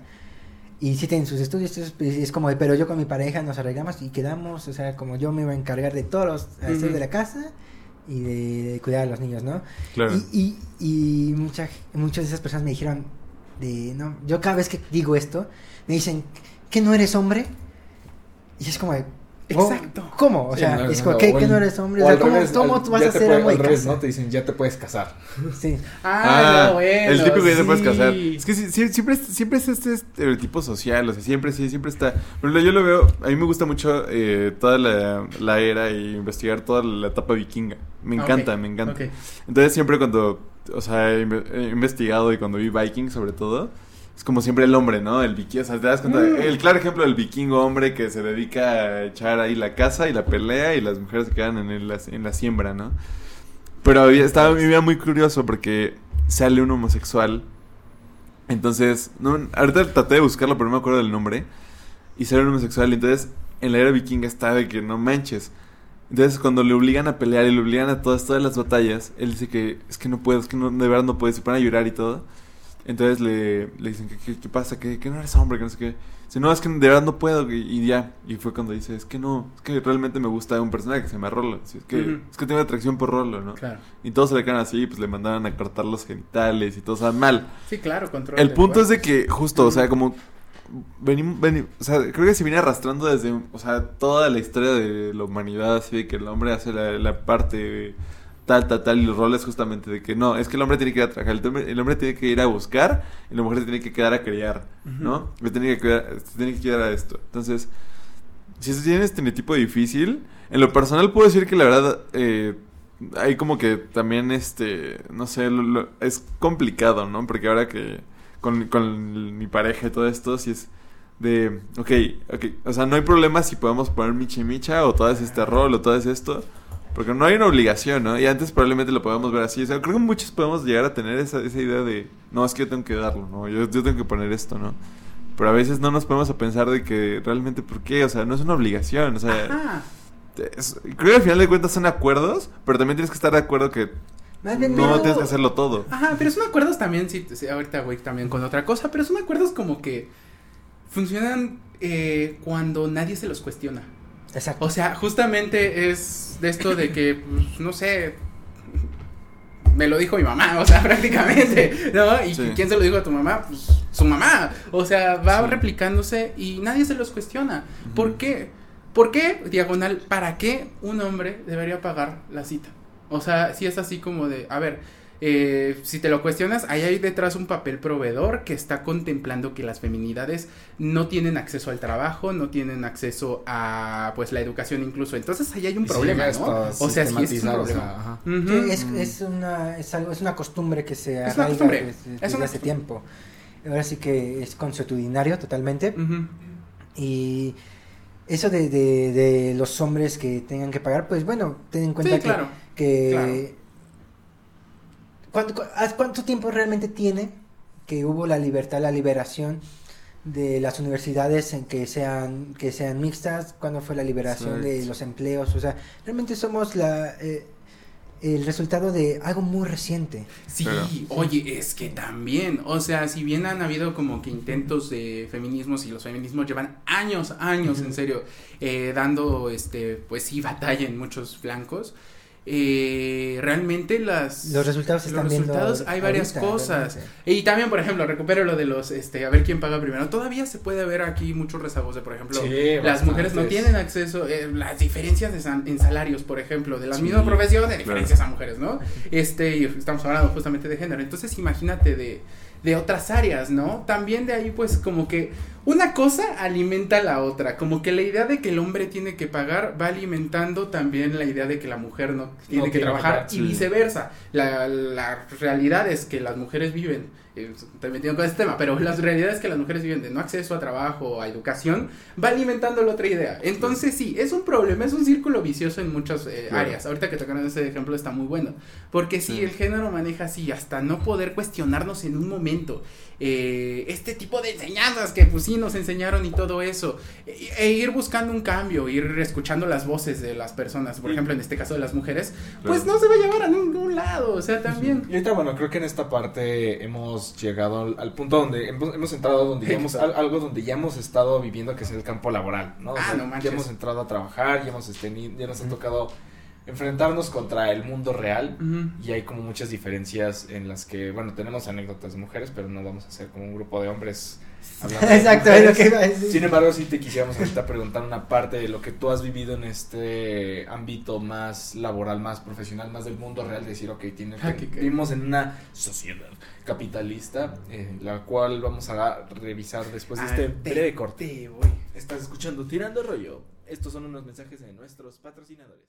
Y sí tienen sus estudios, pues, es como, de, pero yo con mi pareja nos arreglamos y quedamos, o sea, como yo me iba a encargar de todos los hacer Ujú. de la casa y de, cuidar a los niños, ¿no? Claro. Y, y, y mucha- muchas de esas personas me dijeron, de, no, yo cada vez que digo esto, me dicen, ¿que no eres hombre? Y es como, de, "Oh, Exacto. ¿cómo? O Sí, sea, no, es no, como, no, ¿qué, o que el- no eres hombre? o O sea, al ¿cómo, revés, cómo al- tú vas a ser puede- de al revés, casa? ¿no? Te dicen, ya te puedes casar. Sí. Ah, no, bueno, el típico que ya te puedes sí. casar. Es que sí- sí- siempre, es- siempre es este estereotipo social, o sea, siempre sí, siempre está. Ejemplo, yo lo veo, a mí me gusta mucho eh, toda la, la era y investigar toda la etapa vikinga. Me Ah, encanta, me encanta. Entonces siempre cuando, o sea, he investigado y cuando vi Viking sobre todo, es como siempre el hombre, ¿no? El vikingo, o sea, te das cuenta, Mm. el claro ejemplo del vikingo hombre que se dedica a echar ahí la casa y la pelea y las mujeres se quedan en, el- en la siembra, ¿no? Pero había- estaba me veía muy curioso porque sale un homosexual. Entonces, no, ahorita traté de buscarlo, pero no me acuerdo del nombre. Y sale un homosexual. Entonces, en la era vikinga está de que no manches. Entonces, cuando le obligan a pelear y le obligan a todas, todas las batallas, él dice que es que no puedo, es que no, de verdad no puede, se pone a llorar y todo. Entonces le, le dicen, ¿qué, qué, qué pasa? ¿Que, que no eres hombre? Que no sé qué. Dice, no, es que de verdad no puedo. Y, y ya. Y fue cuando dice, es que no, es que realmente me gusta un personaje que se llama Rolo. Es que, Ujú. es que tengo atracción por Rolo, ¿no? Claro. Y todos se le quedan así, pues le mandaban a cortar los genitales y todo, o sea, mal. Sí, claro, control. El punto es de que, justo, o sea, como venimos, veni- o sea, creo que se viene arrastrando desde, o sea, toda la historia de la humanidad, así de que el hombre hace la, la parte tal, tal, tal, y los roles justamente de que no, es que el hombre tiene que ir a trabajar, el hombre, el hombre tiene que ir a buscar, y la mujer se tiene que quedar a criar, ¿no? Tiene que cuidar, se tiene que quedar a esto. Entonces, si se tiene este tipo difícil, en lo personal puedo decir que la verdad, eh, hay como que también, este, no sé, lo- lo- es complicado, ¿no? Porque ahora que con, con mi pareja y todo esto, si es de, ok, ok, o sea, no hay problema si podemos poner michi micha o todo es este rol o todo es esto, porque no hay una obligación, ¿no? Y antes probablemente lo podemos ver así, o sea, creo que muchos podemos llegar a tener esa, esa idea de, no, es que yo tengo que darlo, ¿no? Yo, yo tengo que poner esto, ¿no? Pero a veces no nos ponemos a pensar de que realmente, ¿por qué? O sea, no es una obligación, o sea... Ajá. es- creo que al final de cuentas son acuerdos, pero también tienes que estar de acuerdo que no tienes que hacerlo todo. Ajá, pero son acuerdos también, sí, sí, ahorita voy también con otra cosa, pero son acuerdos como que funcionan eh, cuando nadie se los cuestiona. Exacto. O sea, justamente es de esto de que, pues, no sé, me lo dijo mi mamá, o sea, prácticamente, ¿no? ¿Y Sí. quién se lo dijo a tu mamá? Pues su mamá. O sea, va Sí. replicándose y nadie se los cuestiona. ¿Por qué? ¿Por qué, diagonal, para qué un hombre debería pagar la cita? O sea, si es así como de, a ver, eh, si te lo cuestionas, ahí hay detrás un papel proveedor que está contemplando que las feminidades no tienen acceso al trabajo, no tienen acceso a pues la educación incluso. Entonces ahí hay un sí problema, ¿no? O sea, sí es un sistematizar, o sea, problema. es, es una es algo es una costumbre que se Es una arraiga costumbre, desde, es desde una hace tiempo. Ahora sí que es consuetudinario totalmente y eso de, de, de los hombres que tengan que pagar, pues bueno, ten en cuenta Sí, que, claro. que claro. ¿Cuánto, cu- haz- ¿cuánto tiempo realmente tiene que hubo la libertad, la liberación de las universidades en que sean que sean mixtas, cuando fue la liberación de los empleos, o sea, realmente somos la eh, el resultado de algo muy reciente. Sí, oye, es que también, o sea, si bien han habido como que intentos de feminismos y los feminismos llevan años, años, en serio, eh, dando, este, pues sí, batalla en muchos flancos, eh, realmente las... Los resultados los están viendo resultados, hay varias ahorita, cosas. realmente. Y también, por ejemplo, recupero lo de los, este, a ver quién paga primero. Todavía se puede ver aquí muchos rezagos de, por ejemplo, Sí, las bastantes. mujeres no tienen acceso, eh, las diferencias de san- en salarios, por ejemplo, de la Sí, misma profesión, de claro. diferencias a mujeres, ¿no? Este, y estamos hablando justamente de género. Entonces, imagínate de, de otras áreas, ¿no? También de ahí, pues, como que una cosa alimenta a la otra. Como que la idea de que el hombre tiene que pagar va alimentando también la idea de que la mujer no tiene que tiene que trabajar pagar, y sí. viceversa. La, la realidad es que las mujeres viven, estoy metiendo con este tema, pero la realidad es que las mujeres viven de no acceso a trabajo, a educación, va alimentando la otra idea. Entonces sí, es un problema, es un círculo vicioso en muchas eh, Claro. áreas. Ahorita que tocaron ese ejemplo está muy bueno, porque sí, Sí. el género maneja así, hasta no poder cuestionarnos en un momento. Eh, este tipo de enseñanzas que pues sí nos enseñaron y todo eso e, e ir buscando un cambio ir escuchando las voces de las personas por ejemplo en este caso de las mujeres pues Claro. no se va a llevar a ningún lado o sea también Y ahorita, bueno, creo que en esta parte hemos llegado al, al punto donde hemos, hemos entrado donde ya hemos, al- algo donde ya hemos estado viviendo, que es el campo laboral, ¿no? O Ah, no manches. ya hemos entrado a trabajar, ya, hemos, este, ya nos ha tocado enfrentarnos contra el mundo real. Y hay como muchas diferencias en las que, bueno, tenemos anécdotas de mujeres, pero no vamos a hacer como un grupo de hombres hablando de Exacto, es lo que iba a decir. Sin embargo, sí te quisiéramos ahorita preguntar una parte de lo que tú has vivido en este ámbito más laboral, más profesional, más del mundo real, decir, ok, tiene Ah, que, vivimos en una sociedad capitalista, eh, la cual vamos a revisar después de este Ah, te- breve corte. te voy. Estás escuchando Tirando Rollo. Estos son unos mensajes de nuestros patrocinadores.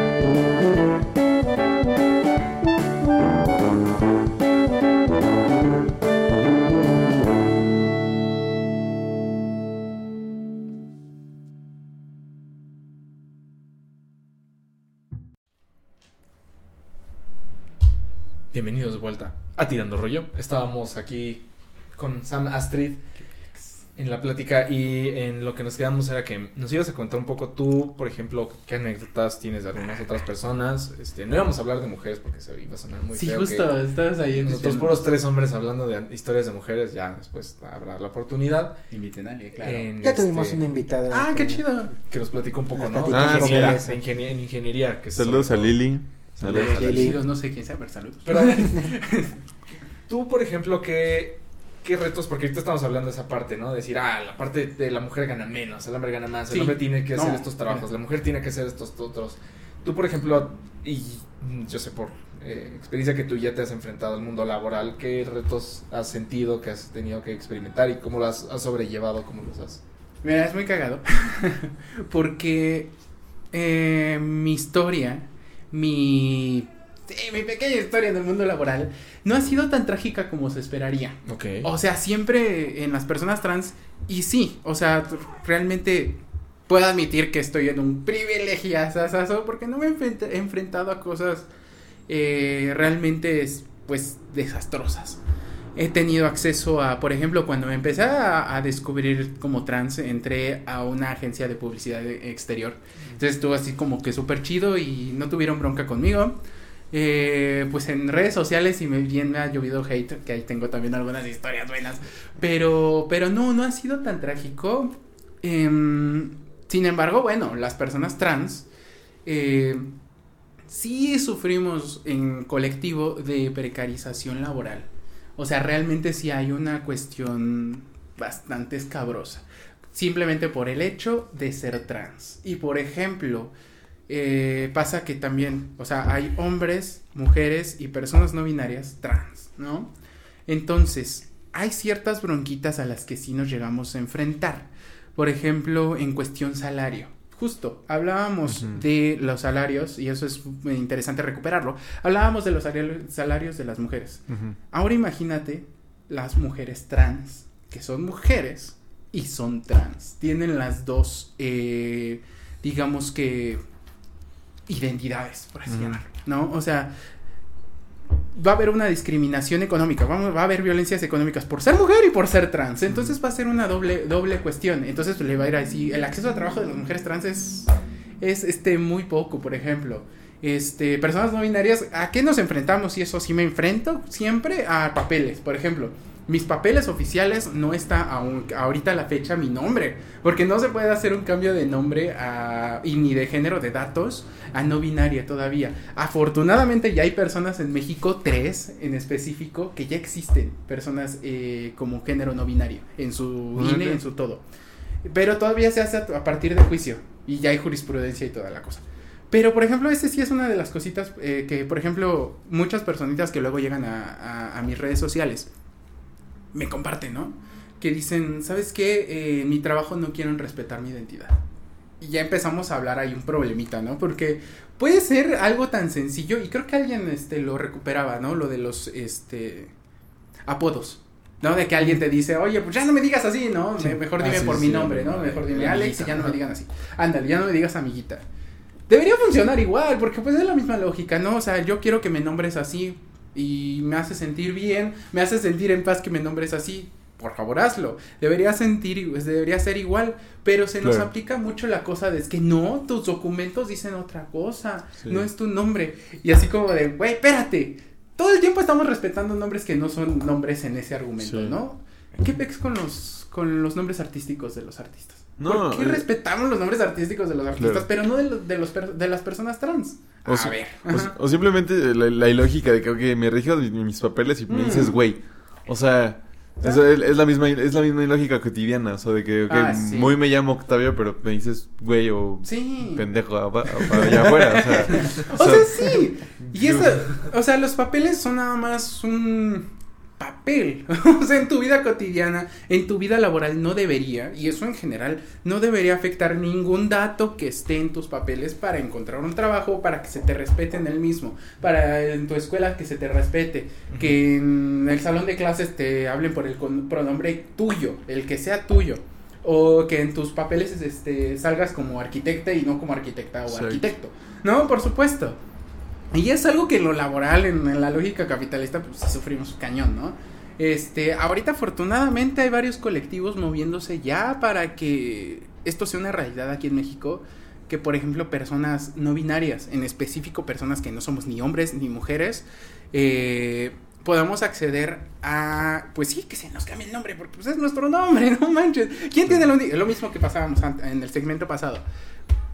Bienvenidos de vuelta a Tirando Rollo. Estábamos aquí con Sam Astrid en la plática y en lo que nos quedamos era que nos ibas a contar un poco tú, por ejemplo, qué anécdotas tienes de algunas otras personas. Este, no íbamos a hablar de mujeres porque se iba a sonar muy sí feo justo que estabas ahí en nosotros puros tres hombres hablando de historias de mujeres, ya después habrá la oportunidad. inviten a alguien claro en, Ya tuvimos este, una invitada. ah qué que- chido que nos platicó un poco, ¿no? ingeniería, en ingeniería. Que Saludos a Lili. Saludos Saludos. no sé quién sea pero saludos Pero tú, por ejemplo, ¿qué, ¿qué retos? Porque ahorita estamos hablando de esa parte, ¿no? Decir, ah, la parte de la mujer gana menos, el hombre gana más, Sí. el hombre tiene que hacer No. estos trabajos, la mujer tiene que hacer estos otros. Tú, por ejemplo, y yo sé por eh, experiencia que tú ya te has enfrentado al mundo laboral, ¿qué retos has sentido que has tenido que experimentar y cómo los has, has sobrellevado, cómo los has... Mira, es muy cagado. Porque eh, mi historia, mi, sí, mi pequeña historia en el mundo laboral, no ha sido tan trágica como se esperaría. O sea, siempre en las personas trans, y sí, o sea, realmente puedo admitir que estoy en un privilegiazo porque no me he enfrent- he enfrentado a cosas eh, realmente, es, pues, desastrosas. He tenido acceso a, por ejemplo, cuando empecé a, descubrir como trans, entré a una agencia de publicidad exterior. Entonces estuvo así como que súper chido y no tuvieron bronca conmigo. Eh, pues en redes sociales y me, bien me ha llovido hate, que ahí tengo también algunas historias buenas. Pero, pero no, no ha sido tan trágico. Em, sin embargo, bueno, las personas trans eh, sí sufrimos en colectivo de precarización laboral. O sea, realmente sí hay una cuestión bastante escabrosa. Simplemente por el hecho de ser trans. Y por ejemplo, eh, pasa que también, o sea, hay hombres, mujeres y personas no binarias trans, ¿no? Entonces, hay ciertas bronquitas a las que sí nos llegamos a enfrentar. Por ejemplo, en cuestión salario. Justo, hablábamos de los salarios, y eso es eh, interesante recuperarlo, hablábamos de los salari- salarios de las mujeres. Ahora imagínate las mujeres trans, que son mujeres y son trans. Tienen las dos, eh, digamos que, identidades, por así llamarlo, ¿no? O sea, va a haber una discriminación económica, vamos, va a haber violencias económicas por ser mujer y por ser trans. Entonces va a ser una doble, doble cuestión. Entonces le va a ir así, el acceso al trabajo de las mujeres trans es, es este, muy poco, por ejemplo. Este, personas no binarias, ¿a qué nos enfrentamos? Y eso sí me enfrento siempre a papeles, por ejemplo. Mis papeles oficiales no está aún, ahorita a la fecha mi nombre, porque no se puede hacer un cambio de nombre a, y ni de género de datos a no binaria todavía. Afortunadamente ya hay personas en México, tres en específico, que ya existen personas eh, como género no binario en su Órale. INE, en su todo. Pero todavía se hace a, a partir de juicio y ya hay jurisprudencia y toda la cosa. Pero, por ejemplo, este sí es una de las cositas eh, que, por ejemplo, muchas personitas que luego llegan a, a- a mis redes sociales me comparten, ¿no? Que dicen, ¿sabes qué? Eh, en mi trabajo no quieren respetar mi identidad. Y ya empezamos a hablar ahí un problemita, ¿no? Porque puede ser algo tan sencillo y creo que alguien este, lo recuperaba, ¿no? Lo de los este, apodos. ¿No? De que alguien te dice, oye, pues ya no me digas así, ¿no? Sí. Mejor Ah, dime sí, por sí, mi nombre, ¿no? Mejor dime Amiguita. Alex y ya no me digan así. Ándale, ya no me digas amiguita. Debería funcionar igual, porque pues es la misma lógica, ¿no? O sea, yo quiero que me nombres así y me hace sentir bien, me hace sentir en paz que me nombres así. Por favor, hazlo. Debería sentir, pues, debería ser igual, pero se nos Claro. aplica mucho la cosa de es que no, tus documentos dicen otra cosa, Sí. no es tu nombre. Y así como de, güey, espérate. Todo el tiempo estamos respetando nombres que no son nombres en ese argumento, Sí. ¿no? ¿Qué pex con los con los nombres artísticos de los artistas? No, ¿Por qué eh, respetamos los nombres artísticos de los artistas, Claro. pero no de, los- de, los per- de las personas trans? O a si- ver. O, simplemente la, la ilógica de que, ok, me rijo mis papeles y me Mm. dices, güey. O sea, es, es la misma, es la misma ilógica cotidiana. O sea, de que, ok, Ah, sí. muy me llamo Octavio, pero me dices, güey, o Sí. pendejo allá afuera. O sea, O sea, sí. Y eso, o sea, los papeles son nada más un papel. O sea, en tu vida cotidiana, en tu vida laboral no debería, y eso en general, no debería afectar ningún dato que esté en tus papeles para encontrar un trabajo, para que se te respete en el mismo, para en tu escuela que se te respete, que en el salón de clases te hablen por el pronombre tuyo, el que sea tuyo. O que en tus papeles este, salgas como arquitecta y no como arquitecta o arquitecto. No, por supuesto. Y es algo que en lo laboral, en, en la lógica capitalista, pues sufrimos cañón, ¿no? Este, ahorita afortunadamente hay varios colectivos moviéndose ya para que esto sea una realidad aquí en México. Que por ejemplo personas no binarias, en específico personas que no somos ni hombres ni mujeres, eh, podamos acceder a, pues sí, que se nos cambie el nombre, porque pues es nuestro nombre, no manches. ¿Quién tiene lo, lo mismo que pasábamos en el segmento pasado?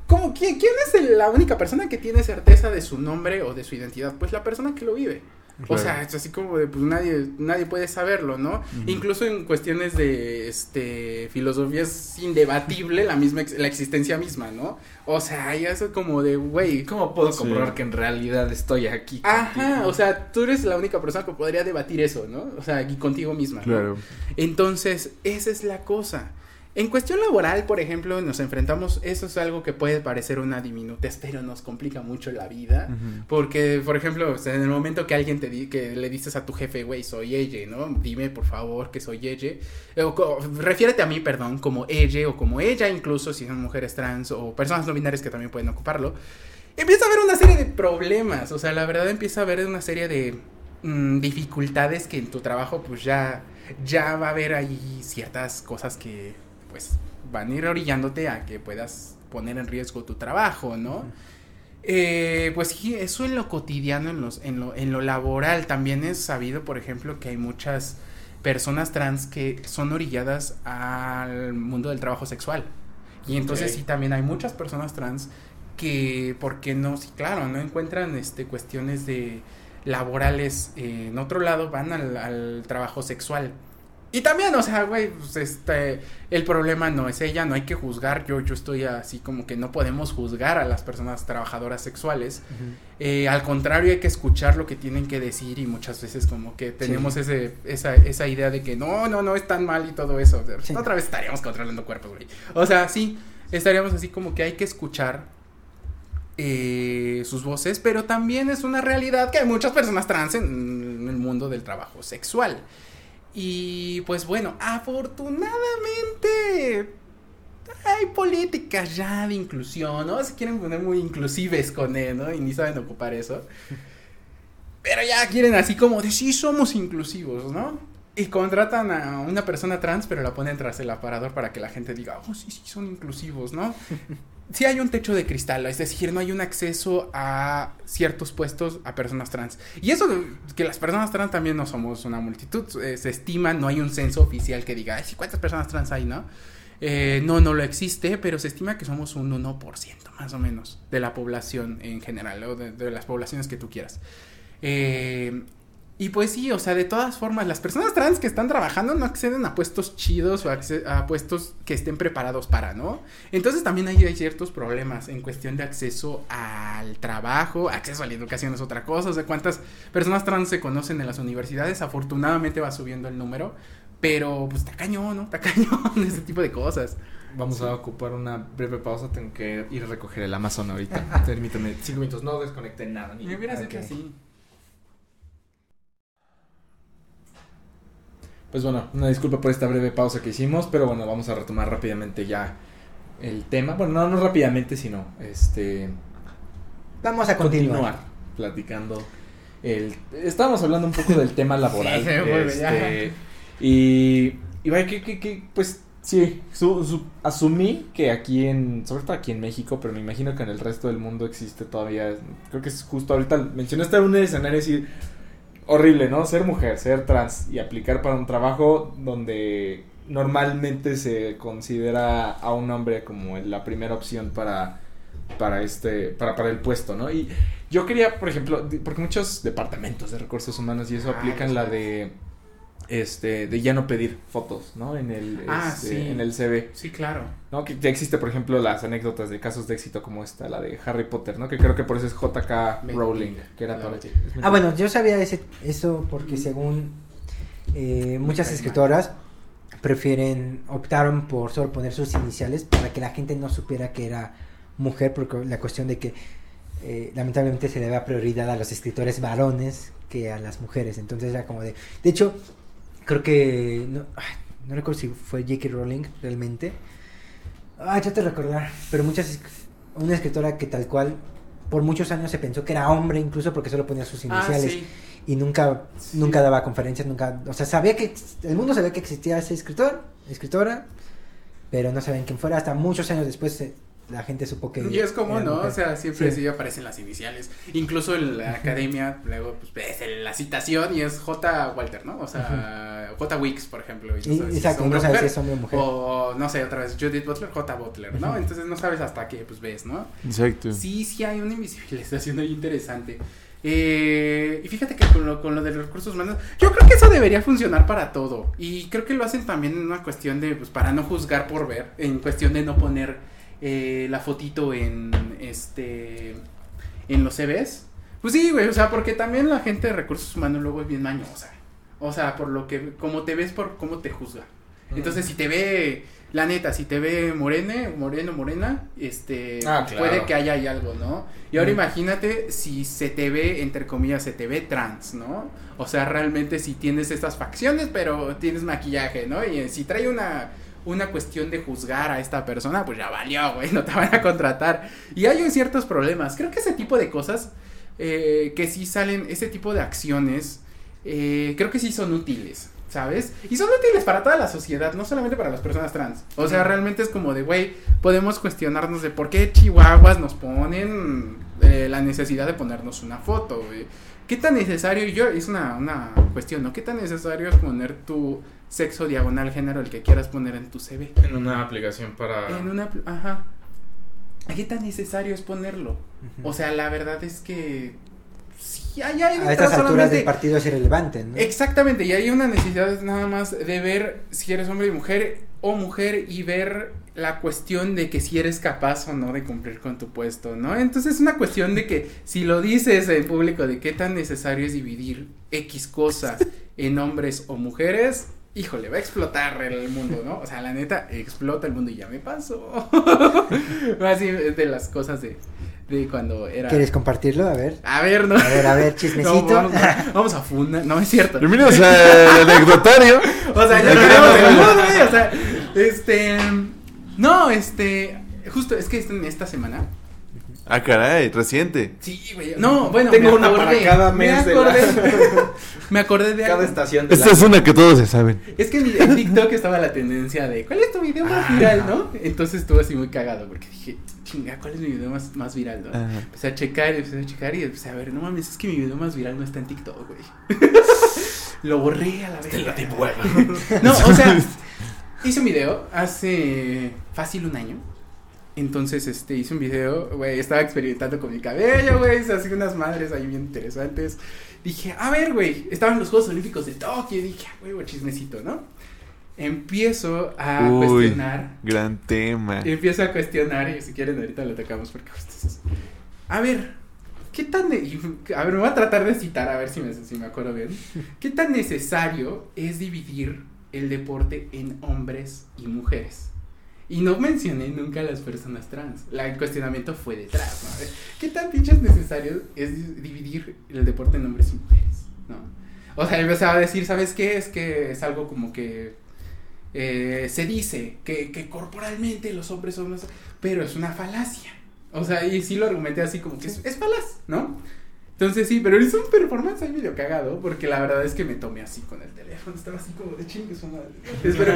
¿Cómo, quién, ¿Quién es el- la única persona que tiene certeza de su nombre o de su identidad? Pues la persona que lo vive. O sea, es así como de, pues nadie, nadie puede saberlo, ¿no? Incluso en cuestiones de, este, filosofía es indebatible la misma, ex- la existencia misma, ¿no? O sea, ya eso como de, güey, ¿Cómo puedo Sí. comprobar que en realidad estoy aquí? Ajá, contigo? o sea, tú eres la única persona que podría debatir eso, ¿no? O sea, y contigo misma. ¿no? claro. Entonces, esa es la cosa. En cuestión laboral, por ejemplo, nos enfrentamos, eso es algo que puede parecer una diminutez, pero nos complica mucho la vida. Porque, por ejemplo, o sea, en el momento que alguien te di que le dices a tu jefe, güey, soy ella, ¿no? Dime, por favor, que soy ella. O refiérete a mí, perdón, como ella o como ella, incluso si son mujeres trans o personas no binarias que también pueden ocuparlo. Empieza a haber una serie de problemas, o sea, la verdad empieza a haber una serie de mm, dificultades que en tu trabajo, pues ya, ya va a haber ahí ciertas cosas que, pues, van a ir orillándote a que puedas poner en riesgo tu trabajo, ¿no? Eh, pues sí, eso en lo cotidiano, en, los, en, lo, en lo laboral, también es sabido, por ejemplo, que hay muchas personas trans que son orilladas al mundo del trabajo sexual. Y entonces sí, también hay muchas personas trans que, ¿por qué no? Sí, claro, no encuentran este, cuestiones de laborales eh, en otro lado, van al, al trabajo sexual. Y también, o sea, güey, pues este, el problema no es ella, no hay que juzgar, yo, yo estoy así como que no podemos juzgar a las personas trabajadoras sexuales, Eh, al contrario hay que escuchar lo que tienen que decir y muchas veces como que tenemos ese, esa, esa idea de que no, no, no es tan mal y todo eso, Sí. otra vez estaríamos controlando cuerpos, güey, o sea, sí, estaríamos así como que hay que escuchar eh, sus voces, pero también es una realidad que hay muchas personas trans en el mundo del trabajo sexual. Y pues bueno, afortunadamente hay políticas ya de inclusión, ¿no? Se quieren poner muy inclusives con él, ¿no? Y ni saben ocupar eso. Pero ya quieren así como de sí somos inclusivos, ¿no? Y contratan a una persona trans, pero la ponen tras el aparador para que la gente diga, oh, sí, sí, son inclusivos, ¿no? Sí hay un techo de cristal, es decir, no hay un acceso a ciertos puestos a personas trans. Y eso que las personas trans también no somos una multitud, eh, se estima, no hay un censo oficial que diga, Ay, ¿cuántas personas trans hay, no? Eh, no, no lo existe, pero se estima que somos un 1% más o menos de la población en general, o de, de las poblaciones que tú quieras. Eh, y pues sí, o sea, de todas formas, las personas trans que están trabajando no acceden a puestos chidos o a, puestos que estén preparados para, ¿no? Entonces también hay, ciertos problemas en cuestión de acceso al trabajo, acceso a la educación es otra cosa, o sea, cuántas personas trans se conocen en las universidades, afortunadamente va subiendo el número, pero pues está cañón, ¿no? Está cañón ese tipo de cosas. Vamos a ocupar una breve pausa, tengo que ir a recoger el Amazon ahorita. Permítame, cinco minutos, no desconecté nada. Ni... Me hubiera okay. así. Pues bueno, una disculpa por esta breve pausa que hicimos, pero bueno, vamos a retomar rápidamente ya el tema. Bueno, no, no rápidamente, sino este... Vamos a continuar. platicando. El, estábamos hablando un poco del tema laboral. sí, este, y, y vaya que, que, que, pues sí, su, asumí que aquí en, sobre todo aquí en México, pero me imagino que en el resto del mundo existe todavía, creo que es justo ahorita, mencionaste un escenario así horrible, ¿no? Ser mujer, ser trans y aplicar para un trabajo donde normalmente se considera a un hombre como la primera opción para para este para para el puesto, ¿no? Y yo quería, por ejemplo, porque muchos departamentos de recursos humanos y eso ah, aplican la de este, de ya no pedir fotos, ¿no? En el, ah, este, en el CV. Sí, claro. ¿No? Que ya existe, por ejemplo, las anécdotas de casos de éxito como esta, la de Harry Potter, ¿no? Que creo que por eso es JK Rowling, que era para... Ah, bueno, yo sabía ese, eso porque según eh, muchas escritoras prefieren, optaron por solo poner sus iniciales para que la gente no supiera que era mujer, porque la cuestión de que eh, lamentablemente se le da prioridad a los escritores varones que a las mujeres, entonces era como de... De hecho, creo que no, no recuerdo si fue J.K. Rowling realmente. Ah, ya te recordar, pero muchas una escritora que tal cual por muchos años se pensó que era hombre incluso porque solo ponía sus ah, iniciales y nunca nunca daba conferencias, nunca, o sea, sabía que el mundo sabía que existía ese escritor, escritora, pero no sabían quién fuera hasta muchos años después la gente supo que. Y es como, ¿no? O sea, siempre sí. aparecen las iniciales. Incluso en la academia, luego, pues ves la citación y es J. Walter, ¿no? O sea, J. Wicks, por ejemplo. Y, exacto, no sabes si es hombre o mujer. O, no sé, otra vez, Judith Butler, J. Butler, ¿no? Entonces no sabes hasta qué, pues ves, ¿no? Exacto. Sí, sí hay una invisibilización ahí interesante. Eh, y fíjate que con lo, con lo de los recursos humanos, yo creo que eso debería funcionar para todo. Y creo que lo hacen también en una cuestión de, pues, para no juzgar por ver, en cuestión de no poner eh, la fotito en este en los CVs. Pues sí, güey, o sea, porque también la gente de recursos humanos luego es bien mañosa. O sea, por lo que, como te ves, por cómo te juzga. Entonces, si te ve, la neta, si te ve morene, moreno, morena, este, ah, puede que haya ahí algo, ¿no? Y ahora imagínate si se te ve, entre comillas, se te ve trans, ¿no? O sea, realmente si tienes estas facciones, pero tienes maquillaje, ¿no? Y si trae una una cuestión de juzgar a esta persona, pues ya valió, güey, no te van a contratar. Y hay ciertos problemas. Creo que ese tipo de cosas, eh, que sí salen, ese tipo de acciones, eh, creo que sí son útiles. ¿Sabes? Y son útiles para toda la sociedad, no solamente para las personas trans. O sea, realmente es como de, güey, podemos cuestionarnos de por qué chihuahuas nos ponen eh, la necesidad de ponernos una foto, güey. ¿Qué tan necesario? Y yo, es una, una cuestión, ¿no? ¿Qué tan necesario es poner tu sexo diagonal género el que quieras poner en tu CV. En una aplicación para... En una... Ajá. ¿Qué tan necesario es ponerlo? O sea, la verdad es que... Sí, hay, hay a estas alturas del partido es irrelevante, ¿no? Exactamente, y hay una necesidad nada más de ver si eres hombre y mujer o mujer y ver la cuestión de que si eres capaz o no de cumplir con tu puesto, ¿no? Entonces es una cuestión de que si lo dices en público de qué tan necesario es dividir X cosa en hombres o mujeres, híjole, va a explotar el mundo, ¿no? O sea, la neta, explota el mundo y ya me pasó. Así de las cosas de, de cuando era... ¿Quieres compartirlo? A ver. A ver, ¿no? A ver, a ver, chismecito. No, vamos, a, vamos a fundar, no es cierto. Bienvenidos al anecdotario. O sea, ya mundo, güey, o sea, este, no, este, justo, es que en esta semana, Ah, caray, reciente. sí, güey, no, bueno, Tengo me una para acordé, cada me mes de la- acordé, me acordé de Cada algo. estación de Esta la- es una que todos se saben. Es que en, en TikTok estaba la tendencia de ¿cuál es tu video más viral, no? Entonces estuve así muy cagado porque dije, chinga, ¿cuál es mi video más, más viral, no? Ajá. Empecé a checar y empecé a checar y empecé a ver, no mames, es que mi video más viral no está en TikTok, güey. Lo borré a la vez. No, o sea, hice un video hace fácil un año. Entonces, este, hice un video, güey, estaba experimentando con mi cabello, güey, hice así unas madres ahí bien interesantes. Dije, a ver, güey, estaban los Juegos Olímpicos de Tokio, y dije, "Ah, güey, chismecito, ¿no? Empiezo a Uy. cuestionar, Gran tema. empiezo a cuestionar, y si quieren ahorita lo tocamos porque justo es eso. A ver, ¿qué tan, a ver, me voy a tratar de citar, a ver si me, si me acuerdo bien. ¿Qué tan necesario es dividir el deporte en hombres y mujeres? Y no mencioné nunca a las personas trans. La, el cuestionamiento fue detrás, ¿no? ¿Qué tan pinches necesario es di- dividir el deporte en hombres y mujeres? ¿No? O sea, empezaba a decir, ¿sabes qué? Es que es algo como que eh, se dice que, que corporalmente los hombres son más... Pero es una falacia. O sea, y sí lo argumenté así como que es, es falaz, ¿no? Entonces sí, pero hizo un performance ahí medio cagado, porque la verdad es que me tomé así con el teléfono, estaba así como de chingue su madre. Espero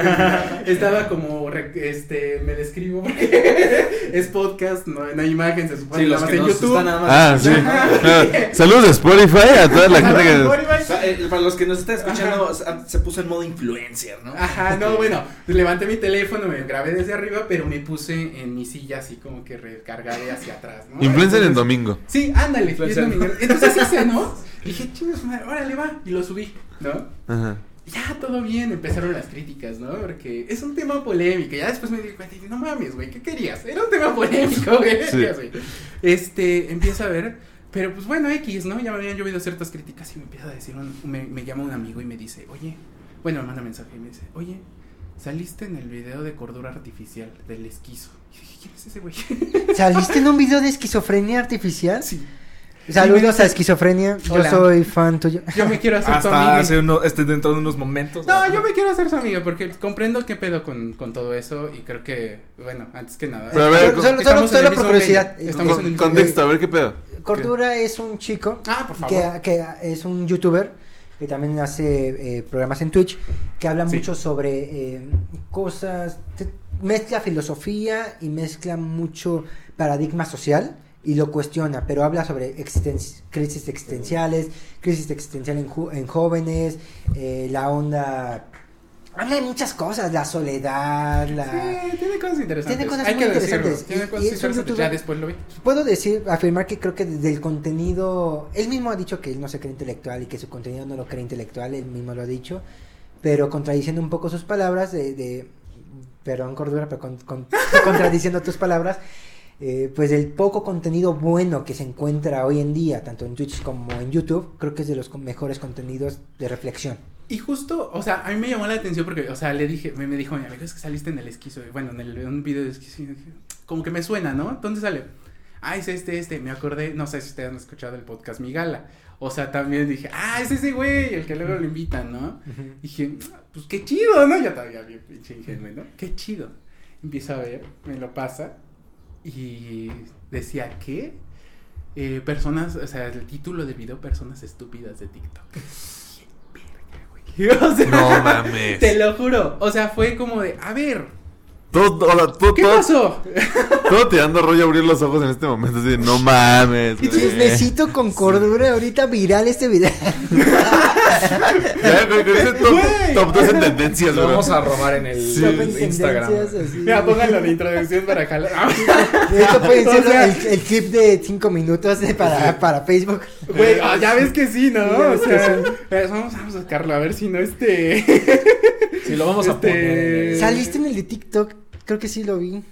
que estaba como, re- este, me describo, porque es podcast, no, no hay imagen, se supone, Sí, los nada que más en YouTube. nada más Ah, sí. Saludos de Spotify a toda la gente que. Eh, para los que nos están escuchando, sea, se puso en modo influencer, ¿no? Ajá, no, bueno, levanté mi teléfono, me grabé desde arriba, pero me puse en mi silla así como que recargaré hacia atrás, ¿no? Influencer en domingo. Sí, ándale, Influencer. es domingo. Entonces hice, ¿no? Dije, chingos, madre, órale, va, y lo subí, ¿no? Ajá. Ya, todo bien, empezaron las críticas, ¿no? Porque es un tema polémico. Ya después me di cuenta y dije, no mames, güey, ¿qué querías? Era un tema polémico, güey. Sí. Este, empiezo a ver, pero pues bueno, X, ¿no? Ya me habían llovido ciertas críticas y me empieza a decir, un- me, me llama un amigo y me dice, oye, bueno, me manda mensaje y me dice, oye, saliste en el video de cordura artificial del esquizo. Y dije, ¿quién es ese güey? ¿Saliste en un video de esquizofrenia artificial? sí. Saludos a esquizofrenia. Yo Hola. soy fan tuyo. Yo me quiero hacer tu Hasta amiga. hace uno, este, dentro de unos momentos. No, yo me quiero hacer su amiga porque comprendo qué pedo con, con todo eso y creo que, bueno, antes que nada. Pero a ver, Solo- solo, estamos solo por curiosidad. estamos en el Con- Contexto, a ver qué pedo. Cordura es un chico Ah, por favor. que, que es un youtuber que también hace eh, programas en Twitch que habla Sí. mucho sobre eh, cosas, te- mezcla filosofía y mezcla mucho paradigma social y lo cuestiona, pero habla sobre existen- crisis existenciales, crisis existencial en, ju- en jóvenes, eh, la onda... Habla de muchas cosas, la soledad, la... Sí, tiene cosas interesantes. Tiene cosas Hay muy que interesantes. Tiene cosas y interesantes. Ya después lo vi. Puedo decir, afirmar que creo que desde el contenido, él mismo ha dicho que él no se cree intelectual y que su contenido no lo cree intelectual, él mismo lo ha dicho, pero contradiciendo un poco sus palabras de, de perdón cordura, pero con- con- contradiciendo tus palabras, eh, pues el poco contenido bueno que se encuentra hoy en día, tanto en Twitch como en YouTube, creo que es de los mejores contenidos de reflexión. Y justo, o sea, a mí me llamó la atención porque, o sea, le dije, me, me dijo mi amigo, es que saliste en el esquizo, bueno, en el, en un video de esquizo, como que me suena, ¿no? ¿Dónde sale? Ah, es este, este, me acordé, no sé si ustedes han escuchado el podcast Mi Gala, o sea, también dije, ah, es ese güey, el que luego lo invitan, ¿no? Dije, pues qué chido, ¿no? Ya todavía bien pinche ingenuo, ¿no? Qué chido. Empiezo a ver, me lo pasa y decía, ¿qué? Eh, personas, o sea, el título del video, personas estúpidas de TikTok. O sea, No mames. Te lo juro. O sea, fue como de, a ver, Todo, todo, todo, ¿qué todo- pasó? todo tirando rollo a abrir los ojos en este momento. Así no mames. Chismecito con cordura, ahorita viral este video. Ya, con, con ese top, top 2 en tendencias, Lo vamos a robar en el Sí. Instagram. Mira, pónganlo de introducción para jalar. De hecho, pueden O ser sea- el, el clip de 5 minutos de para, para Facebook. Güey, ah, ya ves que sí, ¿no? Ya O sea, eh, vamos, vamos a sacarlo, a ver si no este. Sí, lo vamos a Este- poner. Saliste en el de TikTok, creo que sí lo vi.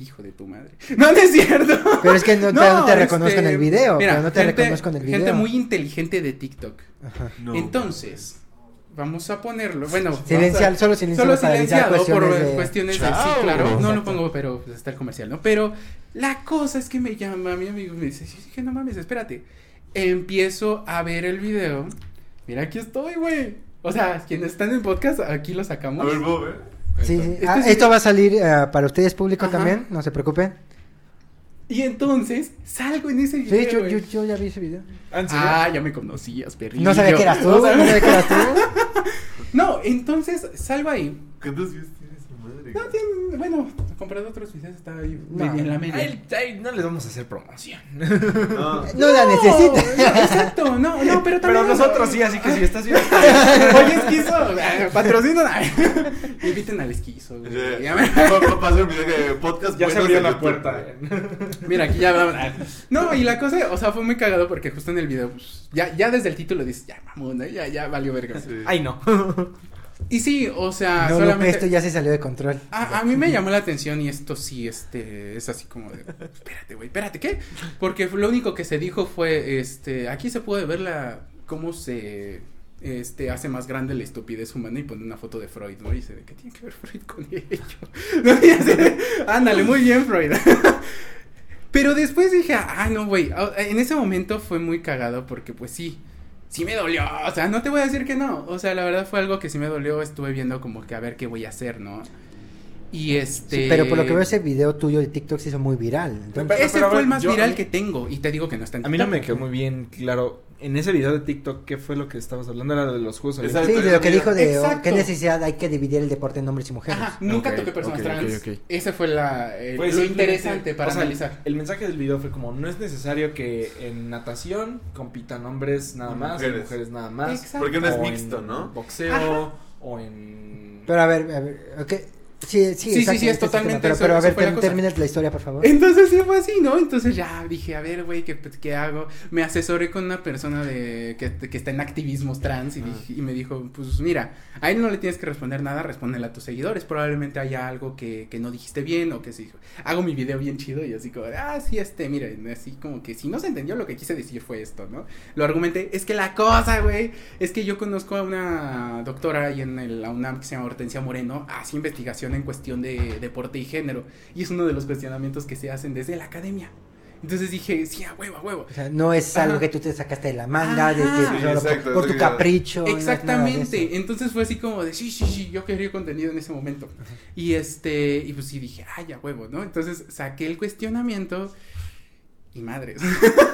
Hijo de tu madre. No, no es cierto. Pero es que no te, no te reconozco en el video. Mira, pero no te gente- reconozco en el video. Gente muy inteligente de TikTok. Ajá. No. Entonces, vamos a ponerlo. Bueno, a- Silencial, solo silenciado Solo silenciado por cuestiones de- cuestiones de Chao. sí, claro. No lo pongo, pero pues, está el comercial, ¿no? Pero la cosa es que me llama mi amigo y me dice, sí, sí, que no mames, espérate. Empiezo a ver el video. Mira, aquí estoy, güey. O sea, quienes están en podcast, aquí lo sacamos. A ver, Bob, ¿eh? Sí, sí. Este Ah, esto va a salir eh, para ustedes público Ajá. también, no se preocupen. Y entonces salgo en ese video. Sí, yo, güey. yo, yo ya vi ese video. Ah. Ah, ya me conocías, perrillo. No sabía que eras tú, No no sabía- sabía que eras tú. No, entonces salgo ahí. ¿Cuántos No, tiene, bueno, comprado otros videos, está ahí No. en la A media. él- a él no les vamos a hacer promoción. No. No la necesita. Exacto, no, no, pero también. Pero nosotros sí, así que si estás viendo. Oye, esquizo, eh, patrocinan. Inviten al esquizo, güey. Sí. Ya me- Pa- pa- Pasó el video de podcast. Ya se abrió la puerta. Mira, aquí ya hablamos. No, y la cosa, o sea, fue muy cagado porque justo en el video, pues, ya, ya desde el título dices, ya, mamón, ¿eh? ya, ya valió verga. Sí. Ay, no. Y sí, o sea, No, solamente. esto ya se salió de control. A, a mí me llamó la atención y esto sí, este, es así como de, espérate, güey, espérate, ¿qué? Porque lo único que se dijo fue, este, aquí se puede ver la, cómo se, este, hace más grande la estupidez humana y pone una foto de Freud, ¿no? Y dice, ¿qué tiene que ver Freud con ello? Ándale, muy bien, Freud. Pero después dije, ah, no, güey, ah, en ese momento fue muy cagado porque, pues sí, sí me dolió, o sea, no te voy a decir que no, o sea, la verdad fue algo que sí me dolió, estuve viendo como que a ver qué voy a hacer, ¿no? Y este... Sí, pero por lo que veo ese video tuyo de TikTok se hizo muy viral. Entonces, Pero- Ese pero fue ver, el más yo- viral mí- que tengo y te digo que no está en A mí no TikTok. me quedó muy bien claro. En ese video de TikTok, ¿qué fue lo que estabas hablando? Era de los juegos Exacto. sí, de lo que dijo de oh, qué necesidad hay que dividir el deporte en hombres y mujeres. Ajá, nunca Ok, toqué personas ok, ok, trans. ok. Ese fue la, eh, lo interesante para o sea, analizar. El mensaje del video fue como, no es necesario que en natación compitan hombres nada más, y mujeres. mujeres nada más. Exacto. Porque no es o mixto, en ¿no? Boxeo Ajá. o en... Pero a ver, a ver, ok. Sí, sí, sí, sí, es totalmente Pero, pero a ver, la term- termina la historia, por favor. Entonces sí fue así, ¿no? Entonces ya dije, a ver, güey, ¿qué, ¿qué hago? Me asesoré con una persona de que, que está en activismos trans y, Ah. dije- y me dijo, pues mira, a él no le tienes que responder nada, respóndele a tus seguidores. Probablemente haya algo que, que no dijiste bien o que sí. Hago mi video bien chido y así como, ah, sí, este, miren, así como que si no se entendió lo que quise decir fue esto, ¿no? Lo argumenté, es que la cosa, güey, es que yo conozco a una doctora ahí en el, la UNAM que se llama Hortensia Moreno, hace investigación en cuestión de deporte y género. Y es uno de los cuestionamientos que se hacen desde la academia. Entonces dije, sí, a huevo, a huevo. O sea, no es algo Ajá. que tú te sacaste de la manga, de, de- Ajá. Sí, solo por- exacto, por, tu capricho. Exactamente. Entonces fue así como de sí, sí, sí, yo quería contenido en ese momento. Y este, y pues sí dije, ay, a huevo, ¿no? Entonces saqué el cuestionamiento y madres.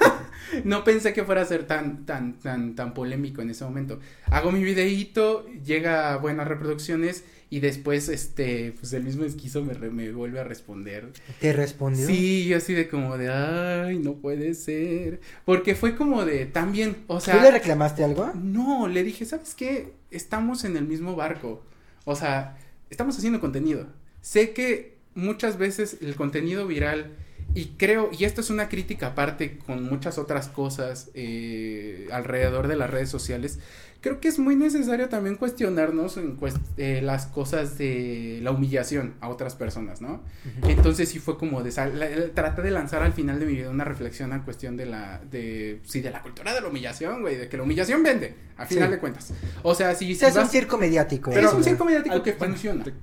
no pensé que fuera a ser tan, tan, tan, tan polémico en ese momento. Hago mi videíto, llega a buenas reproducciones y después, este, pues el mismo esquizo me, re- me vuelve a responder. ¿Te respondió? Sí, yo así de como de, ay, no puede ser. Porque fue como de, también, o sea. ¿Tú le reclamaste algo? No, le dije, ¿sabes qué? Estamos en el mismo barco. O sea, estamos haciendo contenido. Sé que muchas veces el contenido viral, y creo, y esto es una crítica aparte con muchas otras cosas eh, alrededor de las redes sociales, creo que es muy necesario también cuestionarnos en cuest- eh, las cosas de la humillación a otras personas, ¿no? Entonces sí fue como de sal- la- la- traté de lanzar al final de mi video una reflexión a cuestión de la de sí de la cultura de la humillación, güey, de que la humillación vende, al Sí. final de cuentas. O sea, si, O si sea, es un circo mediático. es ¿no? un circo mediático Al- que bueno, funciona. te-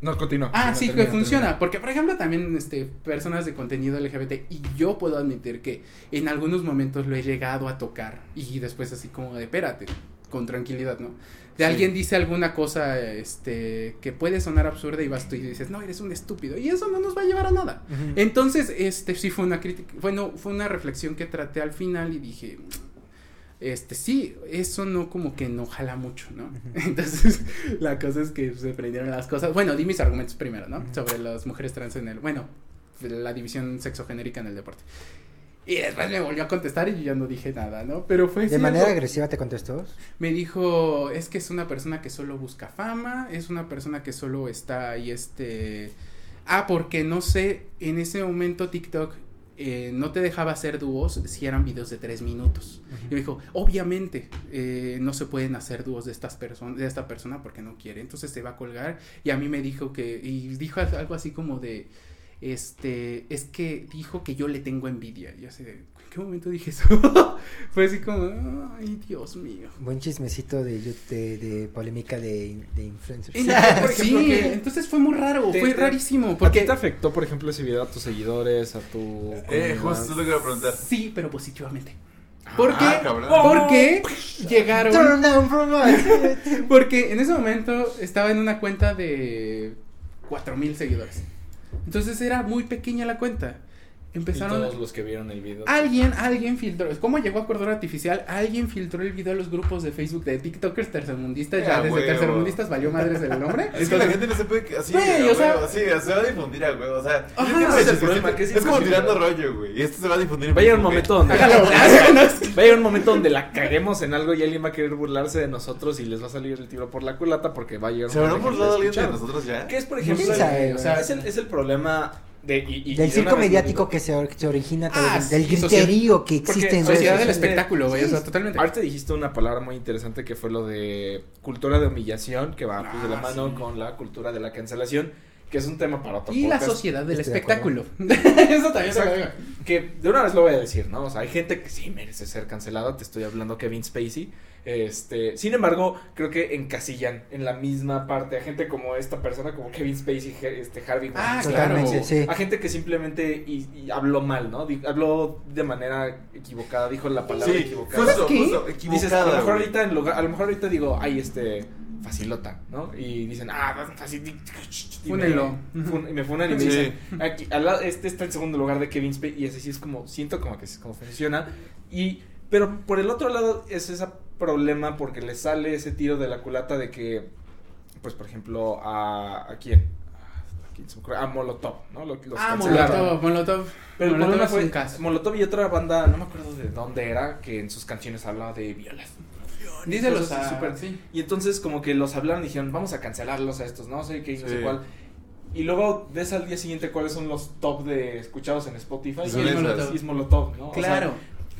No, continúa. Ah, sí, que funciona, termina. porque por ejemplo también este personas de contenido LGBT y yo puedo admitir que en algunos momentos lo he llegado a tocar y después así como de espérate, con tranquilidad, ¿no? De Sí. alguien dice alguna cosa este que puede sonar absurda y vas tú y dices, "No, eres un estúpido." Y eso no nos va a llevar a nada. Entonces, este sí fue una crítica, bueno, fue una reflexión que traté al final y dije, este sí, eso no como que no jala mucho, ¿no? Entonces, la cosa es que se prendieron las cosas. Bueno, di mis argumentos primero, ¿no? Sobre las mujeres trans en el, bueno, la división sexogenérica en el deporte. Y después me volvió a contestar y yo ya no dije nada, ¿no? Pero fue ¿De manera agresiva te contestó? me dijo, es que es una persona que solo busca fama, es una persona que solo está ahí, este... Ah, porque no sé, en ese momento TikTok eh, no te dejaba hacer dúos si eran videos de tres minutos. Y me dijo, obviamente eh, no se pueden hacer dúos de estas personas, de esta persona porque no quiere, entonces se va a colgar. Y a mí me dijo que, y dijo algo así como de, este, es que dijo que yo le tengo envidia. Y así de, ¿en qué momento dije eso? Fue así como, ay, Dios mío. Buen chismecito de, de, de polémica de, de influencers. Sí, ejemplo, entonces fue muy raro, Te- fue te- rarísimo. ¿Por qué Porque te afectó, por ejemplo, ese video a tus seguidores, a tu... Eh, justo lo que iba a preguntar. Sí, pero positivamente. ¿Por Ah. Porque llegaron. Turn down? Porque en ese momento estaba en una cuenta de 4000 seguidores. Entonces era muy pequeña la cuenta. Y Empezaron. todos los que vieron el video. Alguien, alguien filtró. ¿Cómo llegó a Cordura Artificial? Alguien filtró el video a los grupos de Facebook de TikTokers tercermundistas. Ya Ah, desde huevo. tercermundistas valió madres el nombre. Es que la gente no se puede así, Güey, o sea- así, se va a difundir a huevo, o sea, Ajá. es el chiste, problema, que es es como tirando rollo, güey, y esto se va a difundir. en Va a llegar un momento donde... Hágalo, háganos. Va a llegar un momento donde la caguemos en algo y alguien va a querer burlarse de nosotros y les va a salir el tiro por la culata porque va a llegar. ¿Se habrá burlado alguien de nosotros ya? ¿Qué es, por ¿Quién ejemplo, o sea, güey? es el, es el problema de... Y, y- y Del de circo mediático que se, or- se origina, Ah, del sí, griterío que existe en sociedad del espectáculo, güey. O sea, totalmente. Ahorita dijiste una palabra muy interesante que fue lo de cultura de humillación, que va pues, de la Ah, mano sí. con la cultura de la cancelación, que es un tema para otro Y la sociedad del Estoy de espectáculo. Eso también se lo digo. Que de una vez lo voy a decir, ¿no? O sea, hay gente que sí merece ser cancelada, te estoy hablando Kevin Spacey. Este, sin embargo, creo que encasillan en la misma parte a gente como esta persona, como Kevin Spacey, este Harvey Ah, claro. Sí. A gente que simplemente y, y habló mal, ¿no? Di- habló de manera equivocada, dijo la palabra Sí, equivocada. justo, qué? justo, Dices, a lo mejor ahorita en lugar, a lo mejor ahorita digo, ay, este, facilota, ¿no? Y dicen, ah, fácil. y me- Fúnenlo. fun- Y me funan y me Sí. dicen, aquí, al lado- este está en segundo lugar de Kevin Spacey y ese sí es como, siento como que como funciona. Y, pero por el otro lado es ese problema porque le sale ese tiro de la culata de que, pues, por ejemplo, a, ¿a quién? ¿A quién se me ocurre? A Molotov, ¿no? Los Ah, cancelaron. Molotov, Molotov. Pero el problema es fue un caso. Molotov y otra banda, no me acuerdo de dónde era, que en sus canciones hablaba de violación. A... súper- sí. Y entonces como que los hablaron y dijeron, vamos a cancelarlos a estos, no sé qué, no sé cuál. Y luego ves al día siguiente cuáles son los top de escuchados en Spotify. Y es. Molotov. Y es Molotov, ¿no? O sea, Claro.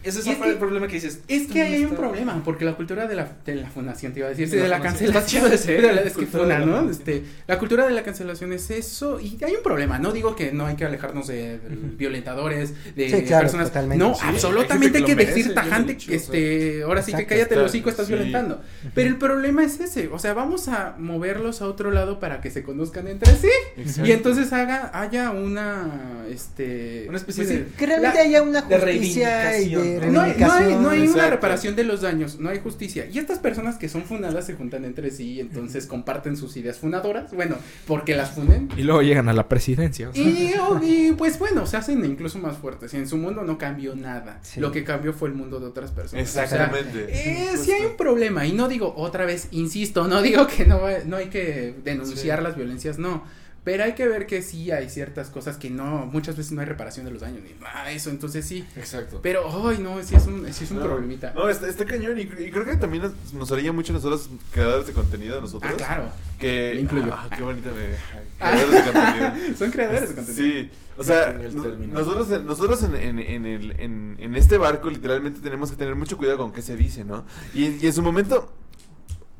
Ese es el que- problema que dices. Es que no ahí hay un problema, porque la cultura de la, de la fundación, te iba a decir, sí, De de, la cancelación. Está chido ese, de la- ¿eh? es que funa, de la ¿no? Este, la cultura de la cancelación es eso, y hay un problema, no digo que no hay que alejarnos de, violentadores, de Sí, claro, personas, totalmente. no, Sí, absolutamente hay que, decir tajante, dicho, o sea. este, ahora sí que cállate el está- hocico, estás sí. violentando, pero el problema es ese, o sea, vamos a moverlos a otro lado para que se conozcan entre sí, Exacto. y entonces haga, haya una, este, Una especie pues, de- Que realmente La- haya una de justicia y de reivindicación, no hay, no hay, reivindicación. no hay una reparación de los daños, no hay justicia. Y estas personas que son funadas se juntan entre sí y entonces comparten sus ideas funadoras. Bueno, porque las funen. Y luego llegan a la presidencia. o sea. Y, oh, y, pues bueno, se hacen incluso más fuertes. Y en su mundo no cambió nada. Sí. Lo que cambió fue el mundo de otras personas. O sea, Exactamente. eh, sí hay un problema y no digo otra vez, insisto, no digo que no, no hay que denunciar Sí. las violencias, no, pero hay que ver que sí hay ciertas cosas que no, muchas veces no hay reparación de los daños ni nada eso, entonces sí, Exacto. pero, ay, no, sí es un, sí es un No, problemita. No, está, está cañón y, y creo que también nos, nos haría mucho a nosotros creadores de contenido, a nosotros. Ah, claro. Que, Me incluyo. Ah, qué bonita me... Ah. Creadores de contenido. Son creadores de contenido. Sí, o sea, no- término. nosotros, nosotros en, en, en, el, en, en este barco literalmente tenemos que tener mucho cuidado con qué se dice, ¿no? Y, y en su momento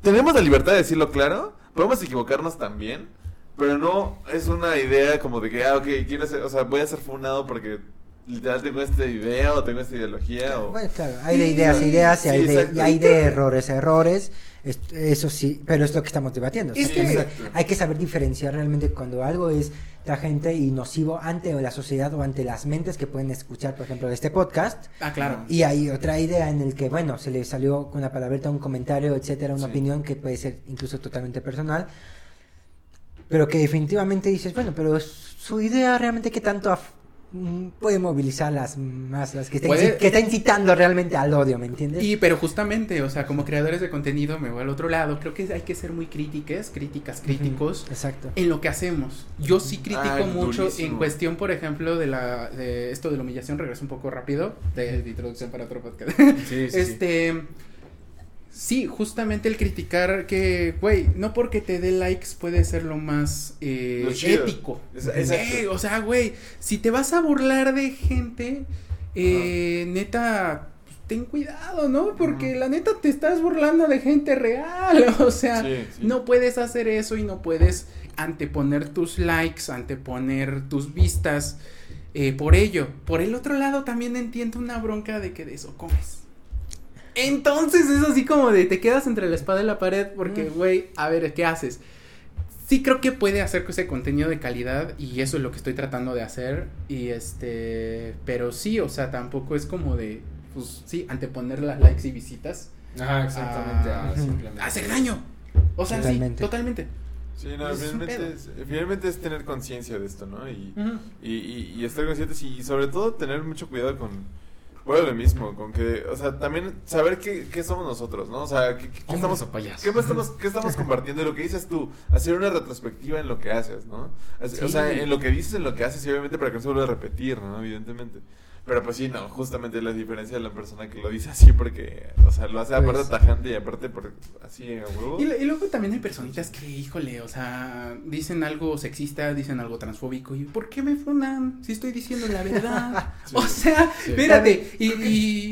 tenemos la libertad de decirlo claro, podemos equivocarnos también, pero no es una idea como de que, ah, ok, quiero ser, o sea, voy a ser funado porque literal tengo esta idea o tengo esta ideología o... Bueno, claro, hay de ideas, ideas, y Sí, hay de, exacto. y hay de errores, errores. Es- Eso sí, pero es lo que estamos debatiendo. Es que- hay que saber diferenciar realmente cuando algo es gente y nocivo ante la sociedad o ante las mentes que pueden escuchar, por ejemplo, este podcast. Ah, claro. Y hay otra idea en el que, bueno, se le salió con una palabrita, un comentario, etcétera, una Sí. opinión que puede ser incluso totalmente personal, pero que definitivamente dices, bueno, pero su idea realmente que tanto mm, puede movilizar las masas, que está, Puede- que está incitando realmente al odio, ¿me entiendes? Y pero justamente, o sea, como creadores de contenido, me voy al otro lado, creo que hay que ser muy críticas, críticas, críticos. Exacto. En lo que hacemos. Yo sí critico Ay, mucho en cuestión, por ejemplo, de la de esto de la humillación, regreso un poco rápido, de, de introducción para otro podcast. Sí, sí, sí. este sí, justamente el criticar que, güey, no porque te dé likes puede ser lo más eh, Lo ético. Eh, o sea, güey, si te vas a burlar de gente, eh, neta, ten cuidado, ¿no? Porque la neta te estás burlando de gente real, o sea, Sí, sí. no puedes hacer eso y no puedes anteponer tus likes, anteponer tus vistas eh, por ello. Por el otro lado también entiendo una bronca de que de eso comes. Entonces es así como de te quedas entre la espada y la pared porque, güey, a ver, ¿qué haces? Sí creo que puede hacer ese contenido de calidad y eso es lo que estoy tratando de hacer y este, pero sí, o sea, tampoco es como de, pues sí, anteponer las likes y visitas Ajá, exactamente. Ujú. simplemente. hacer daño. O sea, Totalmente. sí, totalmente. Sí, no, finalmente es, finalmente es tener conciencia de esto, ¿no? Y, y, y, y estar conscientes y, sobre todo tener mucho cuidado con, bueno, lo mismo, con que, o sea, también saber qué, qué somos nosotros, ¿no? O sea, qué, qué- qué estamos, qué estamos, qué estamos compartiendo, lo que dices tú, hacer una retrospectiva en lo que haces, ¿no? O Sí. sea, en lo que dices, en lo que haces, y obviamente para que no se vuelva a repetir, ¿no? Evidentemente. Pero pues sí, no, justamente la diferencia de la persona que lo dice así porque, o sea, lo hace aparte Pues- tajante y aparte por, así a huevo. Y, luego también hay personitas que, híjole, o sea, dicen algo sexista, dicen algo transfóbico. ¿Y por qué me funan si estoy diciendo la verdad? Sí. O sea, Sí. espérate. Y,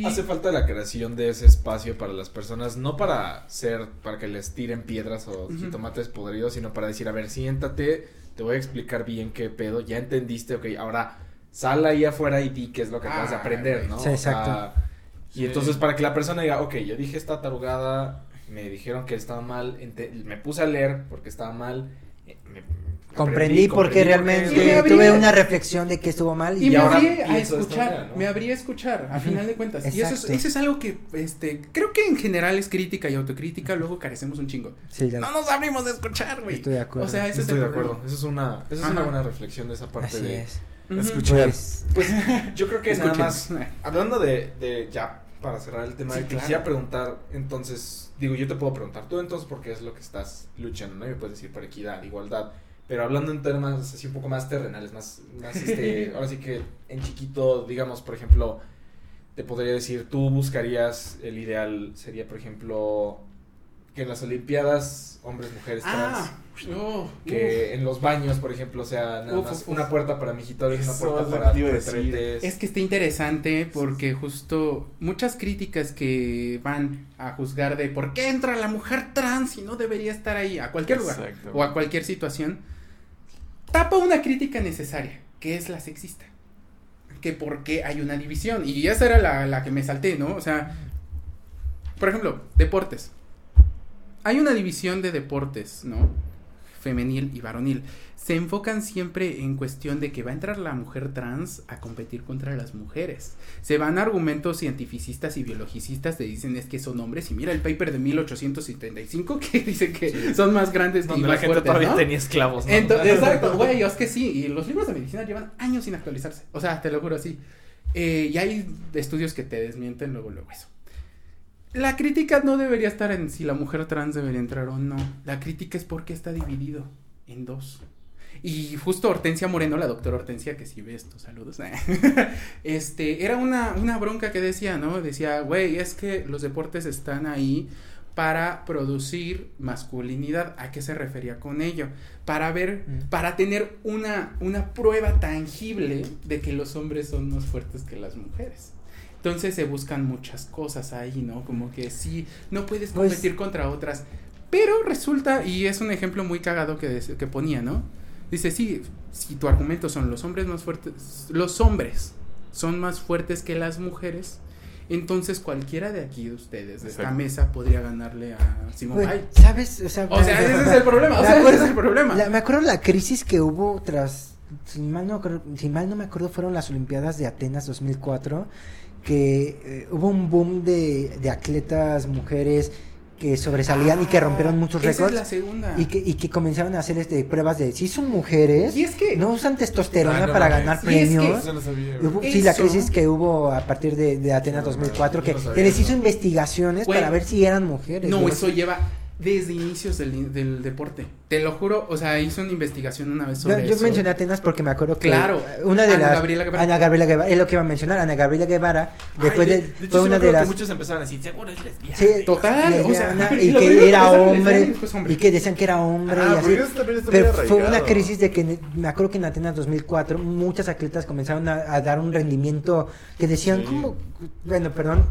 y- Hace falta la creación de ese espacio para las personas, no para ser, para que les tiren piedras o jitomates podridos, sino para decir, a ver, siéntate, te voy a explicar bien qué pedo, ya entendiste, ok, ahora sal ahí afuera y di qué es lo que acabas de Ah, aprender, güey. ¿no? Sí, O sea, exacto. y Sí. entonces para que la persona diga, ok, yo dije esta tarugada, me dijeron que estaba mal, me puse a leer porque estaba mal, eh, me- Comprendí aprendí, porque comprendí realmente Sí, tuve una reflexión de que estuvo mal Y, y, me abrí a de escuchar, manera, ¿no? me abrí a escuchar, a final de cuentas. Y eso es, eso es algo que, este, creo que en general es crítica y autocrítica, luego carecemos un chingo. Sí, ya- No nos abrimos de escuchar, güey. Estoy de acuerdo. O sea, ese Estoy es de acuerdo, eso es una, esa es una buena reflexión de esa parte así de es. Escuchar. Pues, Pues yo creo que nada Escuchen. más, hablando de, de ya para cerrar el tema, Sí, de claro. quisiera preguntar, entonces, digo, yo te puedo preguntar, tú entonces, porque es lo que estás luchando, ¿no? Y me puedes decir por equidad, igualdad, pero hablando en temas así un poco más terrenales, más, más este, ahora sí que en chiquito, digamos, por ejemplo, te podría decir, tú buscarías, el ideal sería, por ejemplo, que en las Olimpiadas, hombres, mujeres, trans, Ah, oh, que en los baños, por ejemplo, sea nada Uf, más uf, una puerta para mijitorios, una puerta para retretes. Es que está interesante porque justo muchas críticas que van a juzgar de por qué entra la mujer trans y no debería estar ahí a cualquier lugar o a cualquier situación, tapa una crítica necesaria, que es la sexista. Que por qué hay una división. Y esa era la, la que me salté, ¿no? O sea, por ejemplo, deportes. Hay una división de deportes, ¿no? Femenil y varonil. Se enfocan siempre en cuestión de que va a entrar la mujer trans a competir contra las mujeres. Se van argumentos cientificistas y biologicistas, te dicen es que son hombres. Y mira el paper de 1875 que dice que son más grandes y donde más la gente fuertes, todavía ¿no? tenía esclavos. ¿no? Ento- exacto, güey, es que sí, y los libros de medicina llevan años sin actualizarse, o sea, te lo juro así. Eh, y hay estudios que te desmienten luego, luego eso. La crítica no debería estar en si la mujer trans debería entrar o no. La crítica es porque está dividido en dos. Y justo Hortensia Moreno, la doctora Hortensia, que si ve estos saludos, este, era una, una bronca que decía, ¿no? Decía, güey, es que los deportes están ahí para producir masculinidad. ¿A qué se refería con ello? Para ver, Mm. para tener una, una prueba tangible de que los hombres son más fuertes que las mujeres. Entonces se buscan muchas cosas ahí, ¿no? Como que sí, no puedes Pues- competir contra otras. Pero resulta, y es un ejemplo muy cagado que, que ponía, ¿no? Dice, sí, si tu argumento son los hombres más fuertes, los hombres son más fuertes que las mujeres, entonces cualquiera de aquí de ustedes, de esta mesa, podría ganarle a Simón Bay. ¿sabes? O sea, O sea, ese es el problema, o sea, ese es el problema. la- me acuerdo la crisis que hubo tras, si mal no, si mal no me acuerdo, fueron las Olimpiadas de Atenas 2004, que eh, hubo un boom de, de atletas mujeres que sobresalían y que rompieron muchos Ah, Esa récords. es la segunda. Y que, y que comenzaron a hacer este, pruebas de si son mujeres, Y es que- no usan testosterona Ah, no para ganar Y es que- premios. No sabía, güey. hubo- sí, la crisis que hubo a partir de, de Atenas No, 2004, yo que, no sabía que les hizo investigaciones para ver si eran mujeres. No, eso lleva desde inicios del, del deporte. Te lo juro, o sea, hice una investigación una vez Yo, sobre yo eso. mencioné a Atenas porque me acuerdo que Claro, una de Ana las Gabriela Guevara. Ana Gabriela Guevara es lo que iba a mencionar Ana Gabriela Guevara después Ay, de, de hecho, fue una de las muchos empezaron a decir, seguro es lesbiana. sí, Total, o sea, lesbiana, y que era hombre y después hombre. y que decían que era hombre Ah, y así pero fue una crisis de que me acuerdo que en Atenas 2004 muchas atletas comenzaron a, a dar un rendimiento que decían Sí. como bueno perdón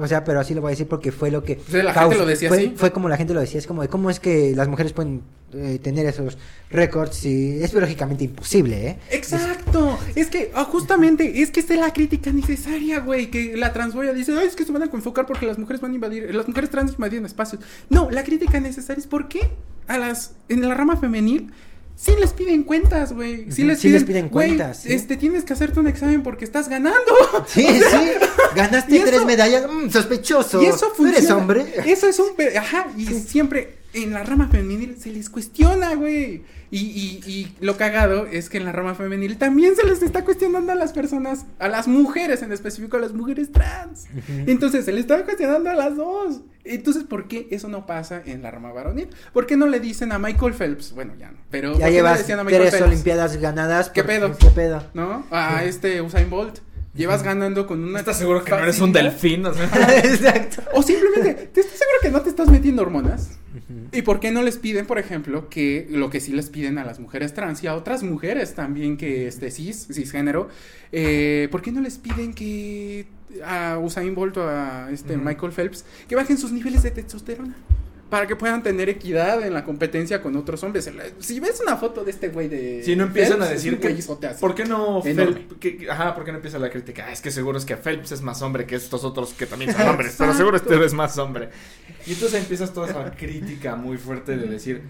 o sea pero así lo voy a decir porque fue lo que O sea, la gente lo decía fue, así. fue como la gente lo decía es como de cómo es que las mujeres pueden eh, tener esos récords y es lógicamente imposible eh Exacto, es que ah, justamente es que esta es la crítica necesaria, güey, que la transfoya dice, ay, es que se van a enfocar porque las mujeres van a invadir, las mujeres trans invadieron espacios. No, la crítica necesaria es por qué a las en la rama femenil sí les piden cuentas, güey, sí les piden, cuentas, sí. este tienes que hacerte un examen porque estás ganando. Sí, sí. Ganaste eso- tres medallas. mm, sospechoso. Y eso ¿Tú eres funciona. hombre? Eso es un. Ajá, y siempre en la rama femenil se les cuestiona, güey. Y, y, y lo cagado es que en la rama femenil también se les está cuestionando a las personas, a las mujeres, en específico a las mujeres trans. Entonces se les está cuestionando a las dos. Entonces, ¿por qué eso no pasa en la rama varonil? ¿Por qué no le dicen a Michael Phelps? Bueno, ya no. Pero ¿por Ya no llevas decían a Michael tres Phelps? olimpiadas ganadas. ¿Qué por- pedo? ¿Qué pedo? ¿No? A este Usain Bolt. Llevas ganando con una. ¿Estás seguro que no eres un delfín? O sea, Exacto. O simplemente, ¿te estás seguro que no te estás metiendo hormonas? ¿Y por qué no les piden, por ejemplo, que lo que sí les piden a las mujeres trans y a otras mujeres también que este cis, cisgénero, eh, ¿por qué no les piden que a Usain Bolt o a este. Michael Phelps que bajen sus niveles de testosterona? Para que puedan tener equidad en la competencia con otros hombres. Si ves una foto de este güey de. si no empiezan Phelps, a decir que. ¿por qué no. Phelps? que- ajá, ¿por qué no empieza la crítica? Ah, es que seguro es que Phelps es más hombre que estos otros que también son hombres, pero seguro este es más hombre. Y entonces empiezas toda esa crítica muy fuerte de decir,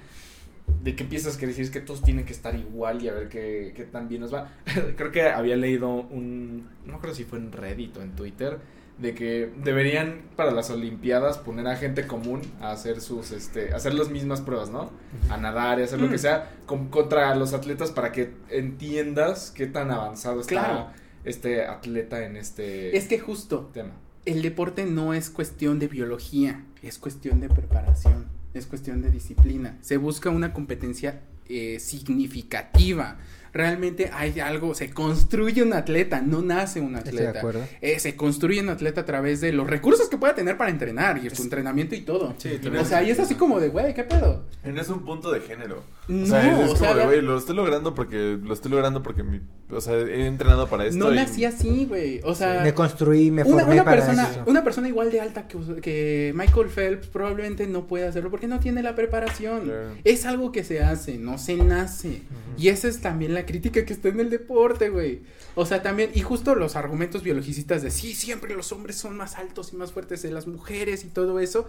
de que empiezas que decir es que todos tienen que estar igual y a ver qué, qué tan bien nos va. Creo que había leído un, no creo si fue en Reddit o en Twitter, de que deberían para las Olimpiadas poner a gente común a hacer sus, este, hacer las mismas pruebas, ¿no? A nadar y hacer lo Mm. que sea con- contra los atletas para que entiendas qué tan avanzado está Claro. este atleta en este Es que justo, tema. el deporte no es cuestión de biología, es cuestión de preparación, es cuestión de disciplina. Se busca una competencia eh, significativa. Realmente hay algo, se construye un atleta, no nace un Estoy de atleta. acuerdo. Eh, se construye un atleta a través de los recursos que pueda tener para entrenar y su entrenamiento y todo. Sí, o sea, y es así como de, güey, ¿qué pedo? No es un punto de género. No, o sea, es o sea, como de, la- güey, lo estoy logrando porque lo estoy logrando porque mi, o sea, he entrenado para esto. No y- nací así, güey. O sea, Me construí, me una, formé una para persona, eso. una persona igual de alta que, que Michael Phelps probablemente no puede hacerlo porque no tiene la preparación. Claro. Es algo que se hace, no se nace. Y esa es también la crítica que está en el deporte, güey. O sea, también, y justo los argumentos biologicistas de sí, siempre los hombres son más altos y más fuertes de las mujeres y todo eso.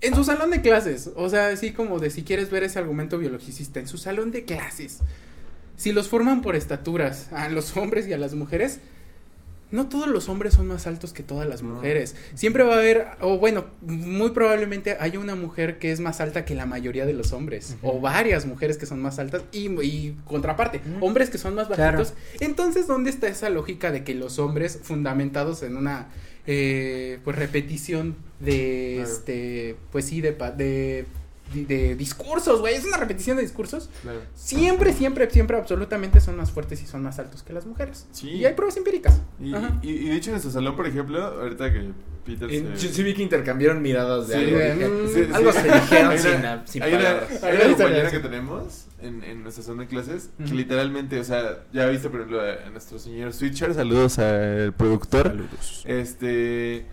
En su salón de clases, o sea, así como de si quieres ver ese argumento biologicista, en su salón de clases, si los forman por estaturas a los hombres y a las mujeres, no todos los hombres son más altos que todas las mujeres. Siempre va a haber, o bueno, muy probablemente haya una mujer que es más alta que la mayoría de los hombres. O varias mujeres que son más altas y, y contraparte, hombres que son más Claro. bajitos. Entonces, ¿dónde está esa lógica de que los hombres fundamentados en una eh, pues repetición de Claro. este, pues sí, de, de, de, discursos, güey? Es una repetición de discursos. Claro. Siempre, siempre, siempre, absolutamente son más fuertes y son más altos que las mujeres. Sí. Y hay pruebas empíricas. Y, y, y de hecho en nuestro salón, por ejemplo, ahorita que Peter En- se... yo sí vi que intercambiaron miradas de Sí, algo. de- mm, Sí, sí. algo se dijeron sin, una- sin hay una, palabras. hay Hay una una compañera que tenemos en, en nuestra zona de clases que Ujú. literalmente, o sea, ya viste por ejemplo a, a nuestro señor Switcher, saludos al productor. Saludos. Este,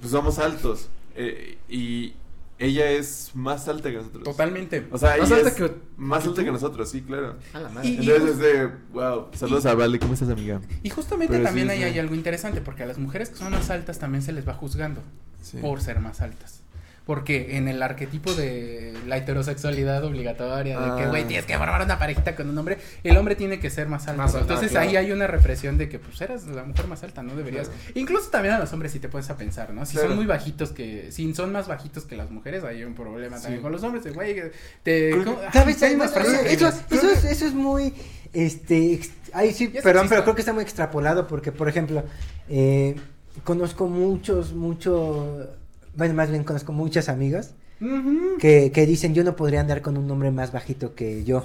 pues somos altos eh, y ella es más alta que nosotros. Totalmente. O sea, Más ella alta es que- más que alta tú. que nosotros, sí, claro. A la madre. Y- Entonces es de, wow, saludos a Vale, ¿cómo estás amiga? Y justamente Pero también sí, ahí sí. hay algo interesante, porque a las mujeres que son más altas también se les va juzgando Sí. por ser más altas. Porque en el arquetipo de la heterosexualidad obligatoria, de que, Ah. güey, tienes que formar una parejita con un hombre, el hombre tiene que ser más alto. Más alto, Entonces claro. ahí hay una represión de que, pues, eres la mujer más alta, no deberías. Claro. Incluso también a los hombres, si te pones a pensar, ¿no? Si Claro. son muy bajitos que, si son más bajitos que las mujeres, hay un problema Sí. también con los hombres, güey, te... ¿Sabes? Hay Bueno, frases eso, eso, es, eso es muy, este, sí, perdón, pero creo que está muy extrapolado porque, por ejemplo, eh, conozco muchos, mucho, bueno, más bien conozco muchas amigas que, que dicen yo no podría andar con un hombre más bajito que yo.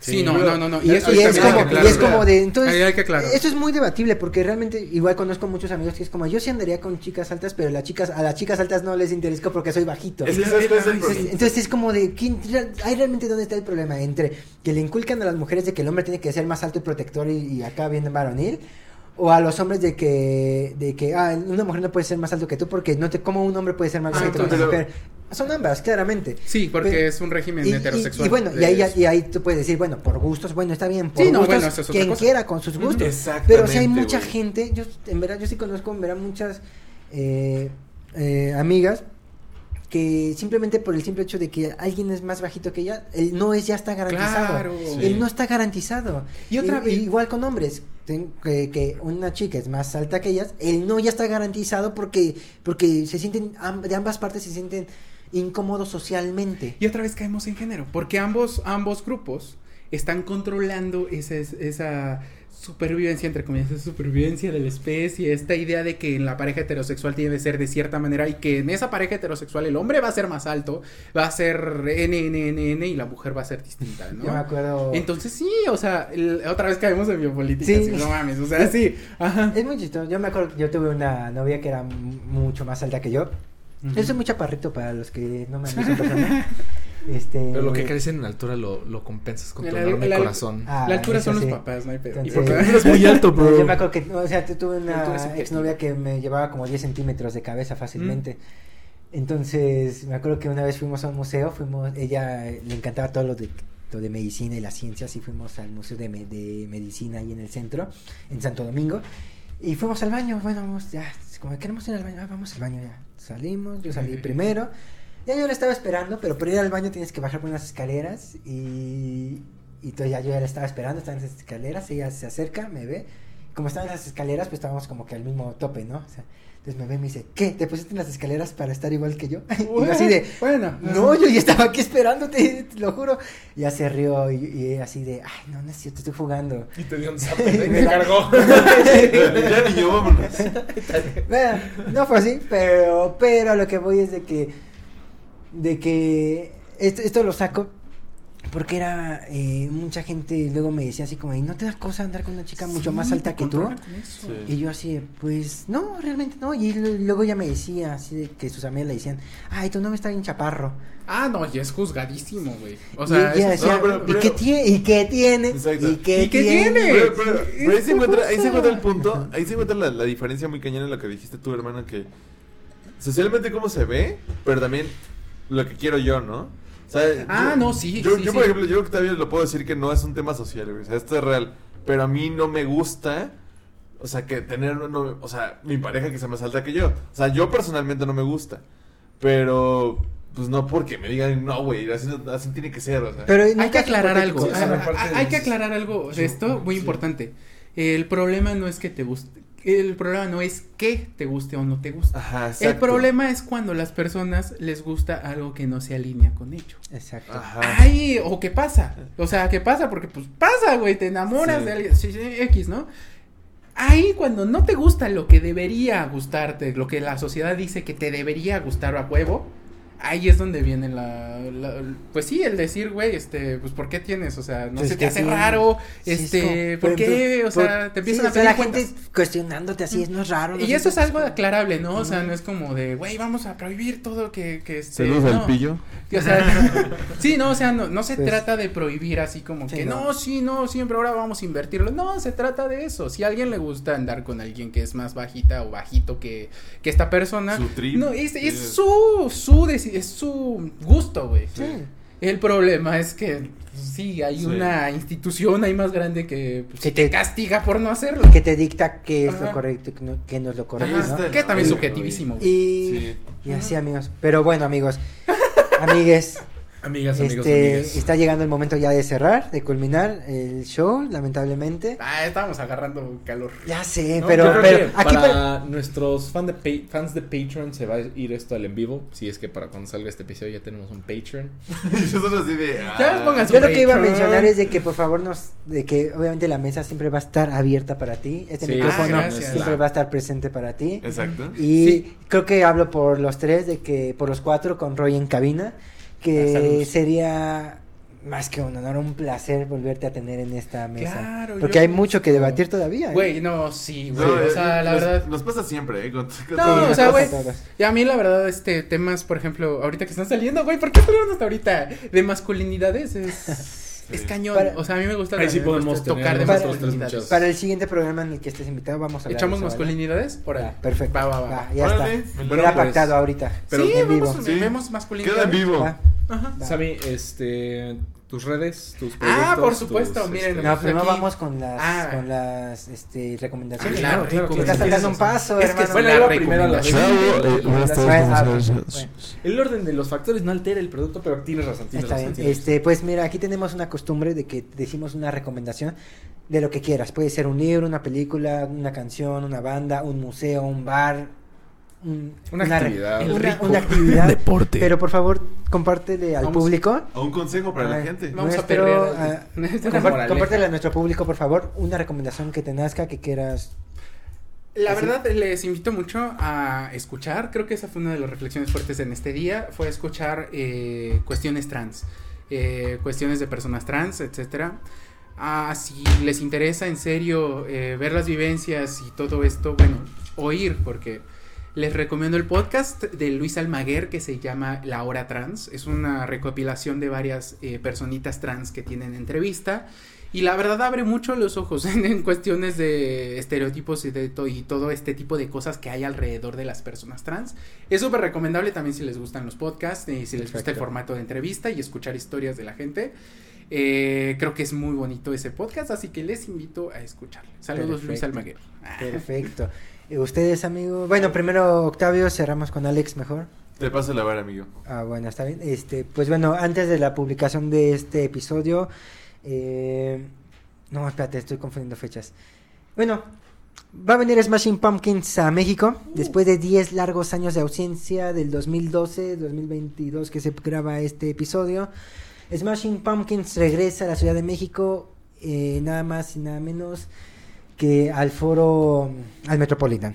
Sí, Sí, no, no, no, no. Y, eso y es como, y es aclararlo. como de entonces hay que eso es muy debatible porque realmente igual conozco muchos amigos que es como yo sí andaría con chicas altas pero las chicas a las chicas altas no les interesa porque soy bajito entonces, entonces es como de ¿quién, hay realmente dónde está el problema entre que le inculcan a las mujeres de que el hombre tiene que ser más alto y protector y, y acá viene varonil o a los hombres de que de que ah, una mujer no puede ser más alto que tú porque no te cómo un hombre puede ser más Ah, alto que una mujer son ambas claramente Sí, porque Pero- es un régimen y, heterosexual. y bueno, y ahí, y ahí tú puedes decir, bueno, por gustos, bueno, está bien, por Sí, no, gustos, bueno, eso es otra quien cosa. quiera con sus gustos. Exactamente, Pero si hay mucha güey. gente, yo en verdad, yo sí conozco en verdad muchas eh, eh, amigas que simplemente por el simple hecho de que alguien es más bajito que ella, el no es ya está garantizado. Claro. El no está garantizado. Y otra vez- igual con hombres, que, que una chica es más alta que ellas, el no ya está garantizado porque porque se sienten de ambas partes se sienten incómodos socialmente. Y otra vez caemos en género, porque ambos, ambos grupos están controlando esa, esa supervivencia, entre comillas, supervivencia de la especie, esta idea de que en la pareja heterosexual tiene que ser de cierta manera y que en esa pareja heterosexual el hombre va a ser más alto, va a ser N, N, N, N y la mujer va a ser distinta, ¿no? Yo me acuerdo. Entonces sí, o sea, el- otra vez caemos en biopolítica, Sí. sí, no mames, o sea, sí, ajá. Es muy chistoso. Yo me acuerdo, yo tuve una novia que era mucho más alta que yo. Yo soy muy chaparrito para los que no me han visto en persona. Este, Pero lo que crees en altura lo, lo compensas con tu El- enorme el- corazón. Ah, la altura son sí. los papás, no hay pedo. Entonces- Y porque- Eres muy alto, bro. Yo me acuerdo que, o sea, tu- tuve La una exnovia que me llevaba como 10 centímetros de cabeza fácilmente. Entonces, me acuerdo que una vez fuimos a un museo, fuimos, ella le encantaba todo lo de, lo de medicina y las ciencias, y fuimos al Museo de, Me- de Medicina ahí en el centro, en Santo Domingo, y fuimos al baño, bueno, vamos, ya, como queremos ir al baño, ah, vamos al baño ya. Salimos, yo salí primero, ya yo la estaba esperando, pero para ir al baño tienes que bajar por unas escaleras, y, y entonces ya yo ya la estaba esperando, estaba en esas escaleras, ella se acerca, me ve, como estaban en las escaleras, pues estábamos como que al mismo tope, ¿no? O sea, entonces me ve y me dice, ¿qué? ¿Te pusiste en las escaleras para estar igual que yo? y yo así de, bueno, no, yo ya estaba aquí esperándote, te lo juro. Y ya se rió y, y así de, ay, no, no es cierto, estoy jugando. Y te dio un zape y me cargó. ya niño, vámonos. Bueno, no fue así, pero, pero a lo que voy es de que, de que esto, esto lo saco porque era eh, mucha gente luego me decía así como, ¿y no te da cosa andar con una chica mucho Sí, más alta que tú? controlan con eso. Sí. Y yo así, pues no, realmente no. Y luego ya me decía, así de que sus amigas le decían, ay, tu novio está bien chaparro. Ah, no, y es juzgadísimo, güey. O y sea, ella eso- decía, no, pero- ¿y, qué tiene? ¿y qué tiene? Exacto. ¿Y qué, ¿Y qué tiene? tiene? Pero, pero- pero ahí, se encuentra, ahí se encuentra el punto, ahí se encuentra la, la diferencia muy cañona en lo que dijiste tú, hermano, que socialmente cómo se ve, pero también lo que quiero yo, ¿no? O sea, Ah, yo- no, sí, Yo, sí, yo sí. por ejemplo, yo Octavio lo puedo decir que no es un tema social, güey, o sea, esto es real, pero a mí no me gusta, o sea, que tener, no- o sea, mi pareja que sea más alta que yo, o sea, yo personalmente no me gusta, pero... Pues no porque me digan, no, güey, así, no- así tiene que ser, o sea. Pero hay que aclarar algo. ah, de hay que aclarar algo de esto muy sí. importante. El problema no es que te guste. El problema no es que te guste o no te guste. Ajá, El problema es cuando las personas les gusta algo que no se alinea con ello. Exacto. Ajá. Ay, o qué pasa. O sea, ¿qué pasa? Porque pues pasa, güey, te enamoras Sí. de alguien, sí, sí, X, ¿no? Ahí cuando no te gusta lo que debería gustarte, lo que la sociedad dice que te debería gustar a huevo, ahí es donde viene la, la- pues sí, el decir, güey, este, pues ¿por qué tienes? O sea, no Pues se te hace sí. raro, Sí, es este, como, ¿por qué? O sea, por- te empiezan sí, a o sea, pedir la cuentas. gente cuestionándote así, es no es raro. no Y eso es algo aclarable, ¿no? O sea, no es como de, güey, vamos a prohibir todo que, que este, Saludos no. al pillo. O sea, sí, no, o sea, no, no se Pues- trata de prohibir así como Sí, que no. no. sí, no, siempre ahora vamos a invertirlo. No, se trata de eso. Si a alguien le gusta andar con alguien que es más bajita o bajito que, que esta persona, Su trip. no, es, es su, su, deci- es su gusto, güey. Sí. El problema es que pues, sí, hay Sí. una institución ahí más grande que, pues, Que te castiga por no hacerlo. Que te dicta qué es Ajá. lo correcto y qué no, qué no es lo correcto, que también es subjetivísimo. güey. Y, Sí. y así, amigos. Pero bueno, amigos. amigues. Amigas, amigos, Este, amigas. está llegando el momento ya de cerrar, de culminar el show, lamentablemente. Ah, estábamos agarrando calor. Ya sé, No, pero, yo creo pero que aquí para nuestros fan de fans de Patreon se va a ir esto al en vivo. Si es que para cuando salga este episodio ya tenemos un Patreon. Nosotros así de. Ah. Yo lo que iba a Patreon. mencionar es de que por favor nos, de que obviamente la mesa siempre va a estar abierta para ti, este Sí, micrófono ah, siempre va a estar presente para ti. Exacto. Y Sí. creo que hablo por los tres, de que por los cuatro con Roy en cabina, que sería más que un honor, un placer volverte a tener en esta mesa. Claro, porque hay mucho que debatir todavía. ¿eh? Güey, no, sí, güey. No, o sea, eh, la nos, verdad. Nos pasa siempre, ¿eh? Con, con- No, o sea, güey. Y a mí, la verdad, este temas, por ejemplo, ahorita que están saliendo, güey, ¿por qué estuvieron hasta ahorita? De masculinidades es, es cañón. Para- o sea, a mí me gusta Ahí sí podemos tener tocar de masculinidades. muchas- Para el siguiente programa en el que estés invitado vamos a hablar ¿Echamos de eso, ¿vale? masculinidades? Por ahí. Va, perfecto. Va, va, va. Va, ya Órale, está. lo- Queda pues, pactado ahorita. Pero sí, en vivo. vamos, Sí. vemos masculinidades. Queda en vivo. Va. Ajá. Sammy, este, tus redes, tus proyectos. Ah, por supuesto, tus, miren, este, No, primero aquí- vamos con las, Ah. con las este, recomendaciones. Ah, claro, ¿no? claro, claro. estás un paso, Es que hermano. Bueno, la primero la recomendación. Eh, Bueno, tardes. bueno. El orden de los factores no altera el producto, pero tienes razón, tienes Está razón. bien. tienes Este, pues mira, aquí tenemos una costumbre de que decimos una recomendación de lo que quieras. Puede ser un libro, una película, una canción, una banda, un museo, un bar, un- Una actividad. una, El rico. una actividad. Deporte. Pero por favor, compártele al Vamos. público. A un consejo para Ah, la gente. Vamos a Nuestro, ah, Una compar- moraleja. compártele a nuestro público, por favor, una recomendación que te nazca, que quieras. La Así. verdad, les invito mucho a escuchar. Creo que esa fue una de las reflexiones fuertes en este día. Fue escuchar eh, cuestiones trans, eh, cuestiones de personas trans, etcétera. Ah, si les interesa en serio eh, ver las vivencias y todo esto, bueno, oír, porque les recomiendo el podcast de Luis Almaguer que se llama La Hora Trans. Es una recopilación de varias eh, personitas trans que tienen entrevista. Y la verdad abre mucho los ojos en, cuestiones de estereotipos y, de to- y todo este tipo de cosas que hay alrededor de las personas trans. Es súper recomendable también si les gustan los podcasts y si les gusta el formato de entrevista y escuchar historias de la gente. Eh, creo que es muy bonito ese podcast, así que les invito a escucharlo. Saludos Luis. Almaguer. Perfecto. Ustedes, amigos. Bueno, primero Octavio, cerramos con Alex mejor. Te paso la vara, amigo. Ah, bueno, está bien. Este, pues bueno, antes de la publicación de este episodio, eh, no, espérate, estoy confundiendo fechas. Bueno, va a venir Smashing Pumpkins a México después de 10 largos años de ausencia del 2012, 2022 que se graba este episodio. Smashing Pumpkins regresa a la Ciudad de México, eh, nada más y nada menos que al foro, al Metropolitan.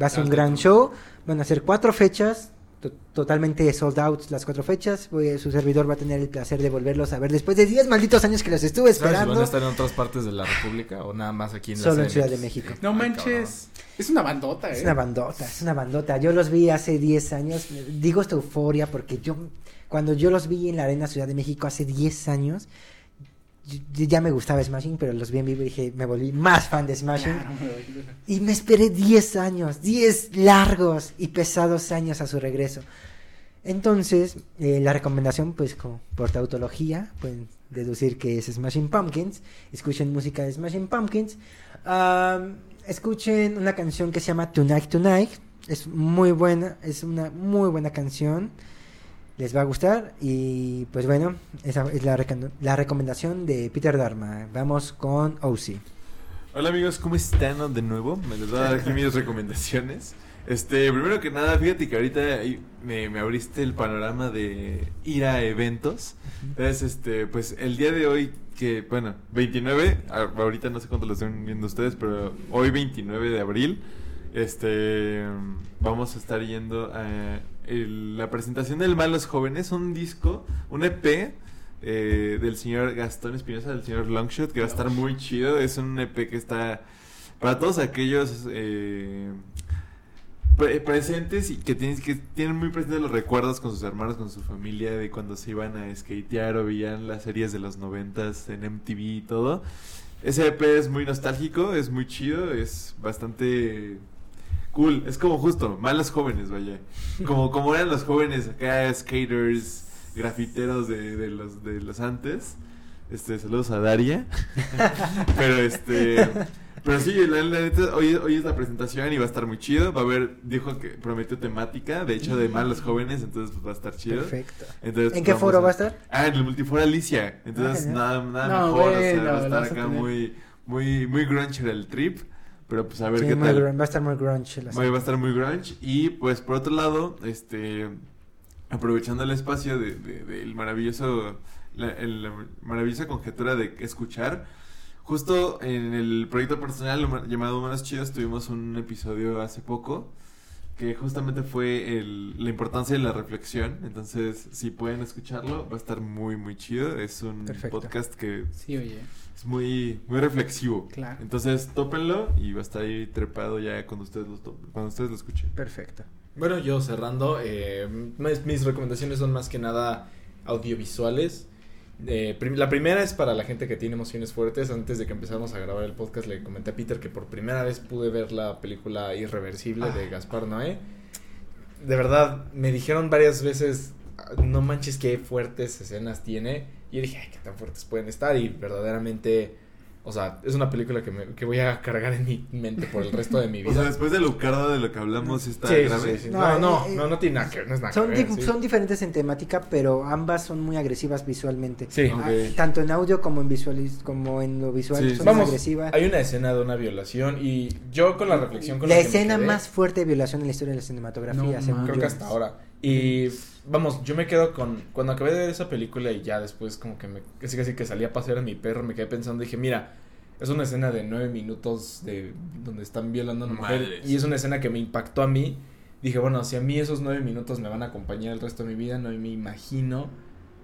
Va a ser un Al gran show, van a ser cuatro fechas, to- totalmente sold out las cuatro fechas. Voy- su servidor va a tener el placer de volverlos a ver después de 10 malditos años que los estuve ¿Sabes si van esperando. a estar en otras partes de la República o nada más aquí en la Solo en? Ciudad de México. No Ay, manches. Es una bandota, ¿eh? Es una bandota, es una bandota. Yo los vi hace 10 años. Digo esta euforia porque yo, cuando yo los vi en la Arena Ciudad de México hace 10 años, yo- ya me gustaba Smashing, pero los vi en vivo y dije, me volví más fan de Smashing. Y me esperé 10 años, 10 largos y pesados años a su regreso. Entonces, eh, la recomendación, pues como por tautología, pueden deducir que es Smashing Pumpkins. Escuchen música de Smashing Pumpkins. Am, escuchen una canción que se llama Tonight Tonight. Es muy buena, es una muy buena canción. Les va a gustar. Y pues bueno, esa es la, la recomendación de Peter Dharma. Vamos con OC. Hola amigos, ¿cómo están de nuevo? Me les voy a dar aquí mis recomendaciones. Este, primero que nada, fíjate que ahorita me, me abriste el panorama de ir a eventos. Entonces, este, pues el día de hoy, que, bueno, 29, a- ahorita no sé cuánto lo están viendo ustedes, pero hoy 29 de abril, este, vamos a estar yendo a el- la presentación del Malos Jóvenes, un disco, un EP eh, del señor Gastón Espinosa, del señor Longshot, que va a estar muy chido. Es un EP que está para todos aquellos eh, pre- presentes y que tienen, que tienen muy presentes los recuerdos con sus hermanos, con su familia, de cuando se iban a skatear o veían las series de los noventas en MTV y todo. Ese EP es muy nostálgico, es muy chido, es bastante cool. Es como justo, malos jóvenes, vaya. Como, como eran los jóvenes acá, skaters, grafiteros de, de los, de los antes. Este, saludos a Daria. Pero este, Pero sí, la, la neta, hoy, hoy es la presentación y va a estar muy chido. Va a haber, dijo que prometió temática, de hecho, de malos jóvenes, entonces pues, va a estar chido. Perfecto. Entonces, ¿En qué foro va a estar? Ah, en el multiforo Alicia. Entonces, Ah, nada, nada No, mejor. o sea, bueno, va a estar acá muy, muy, muy grunge el trip. Pero pues a ver Sí, qué tal. grunge, va a estar muy grunge. el Va a estar muy grunge. Y pues por otro lado, este aprovechando el espacio de, de- del maravilloso, la, el- la maravillosa conjetura de escuchar. Justo en el proyecto personal llamado Humanos Chidos tuvimos un episodio hace poco que justamente fue el- la importancia de la reflexión. Entonces, si pueden escucharlo, va a estar muy, muy chido. Es un Perfecto. podcast que Sí, oye. es muy, muy reflexivo. Claro. Entonces, tópenlo y va a estar ahí trepado ya cuando ustedes lo, topen- cuando ustedes lo escuchen. Perfecto. Bueno, yo cerrando, eh, mis, mis recomendaciones son más que nada audiovisuales. Eh, prim- la primera es para la gente que tiene emociones fuertes. Antes de que empezáramos a grabar el podcast, le comenté a Peter que por primera vez pude ver la película Irreversible de Gaspar Noé. De verdad, me dijeron varias veces, no manches qué fuertes escenas tiene. Y yo dije, ay, qué tan fuertes pueden estar. Y verdaderamente, o sea, es una película que, me- que voy a cargar en mi mente por el resto de mi O vida. sea, después de lo cardo de lo que hablamos, está Sí, grave. sí, sí. No, No, no, eh, no, no tiene nada que ver, no es nada Son, que ver, di- sí. son diferentes en temática, pero ambas son muy agresivas visualmente. Sí. Ah, Tanto en audio como en visualiz como en lo visual Sí, son. Vamos, agresivas. hay una escena de una violación y yo con la reflexión con la la, que me escena quedé, más fuerte de violación en la historia de la cinematografía, No, según ma. creo yo. que hasta ahora. Y vamos, yo me quedo con cuando acabé de ver esa película y ya después como que me casi casi que salí a pasear a mi perro, me quedé pensando, dije, mira, es una escena de nueve minutos de donde están violando a una mujer y es una escena que me impactó a mí. Dije, bueno, si a mí esos nueve minutos me van a acompañar el resto de mi vida, no me imagino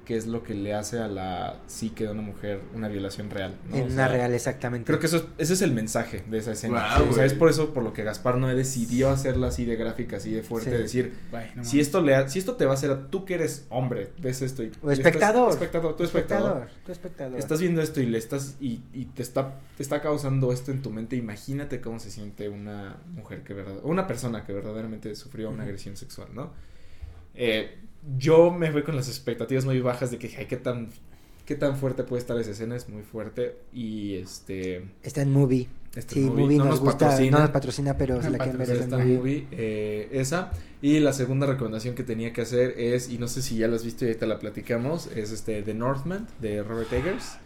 qué es lo que le hace a la psique de una mujer una violación real. ¿no? En O una real, exactamente. Creo que eso es- ese es el mensaje de esa escena. O sea, es por eso por lo que Gaspar Noé decidió hacerla así de gráfica, así de fuerte, Sí. decir, no si esto le ha- si esto te va a hacer a tú que eres hombre, ves esto y O y estás- espectador. espectador, tú espectador. tú espectador. Estás viendo esto y le estás y, y te está te está causando esto en tu mente. Imagínate cómo se siente una mujer que verdad, o una persona que verdaderamente sufrió una agresión sexual, ¿no? Eh, yo me voy con las expectativas muy bajas de que ay, qué tan qué tan fuerte puede estar esa escena, es muy fuerte y este Está en movie. este sí, movie movie, no nos, nos gusta, patrocina. no nos patrocina, pero No la está en esta movie. movie, eh, esa. Y la segunda recomendación que tenía que hacer es, y no sé si ya la has visto y ahorita la platicamos, es este The Northman de Robert Eggers.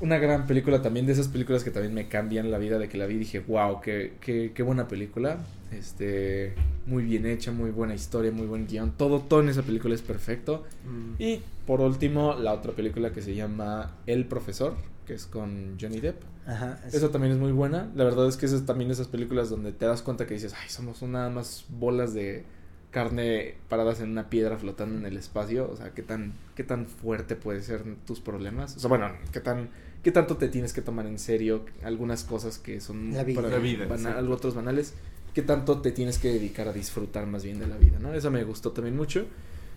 Una gran película también, de esas películas que también me cambian la vida, de que la vi y dije, wow, qué, qué, qué buena película. Este, muy bien hecha, muy buena historia, muy buen guion. Todo, todo en esa película es perfecto. Mm. Y por último, la otra película que se llama El Profesor, que es con Johnny Depp. Ajá. es- Esa también es muy buena. La verdad es que esas también esas películas donde te das cuenta que dices, ay, somos nada más bolas de carne paradas en una piedra flotando en el espacio. O sea, qué tan, qué tan fuerte pueden ser tus problemas. O sea, bueno, qué tan, qué tanto te tienes que tomar en serio algunas cosas que son La vida. para- La vida, banal- otros banales. Qué tanto te tienes que dedicar a disfrutar más bien de la vida, ¿no? Esa me gustó también mucho.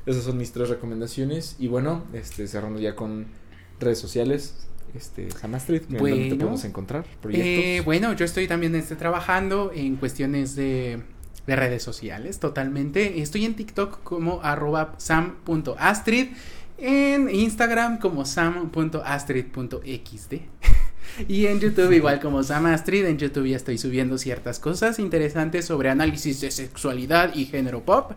Esas son mis tres recomendaciones. Y bueno, este, cerrando ya con redes sociales. Este, Samastrid, ¿dónde te Bueno. podemos encontrar? Proyectos. Eh, bueno, yo estoy también este, trabajando en cuestiones de, de redes sociales, totalmente. Estoy en TikTok como arroba sam.astrid, en Instagram como sam.astrid.xd. Y en YouTube igual como Sam Astrid, en YouTube ya estoy subiendo ciertas cosas interesantes sobre análisis de sexualidad y género pop.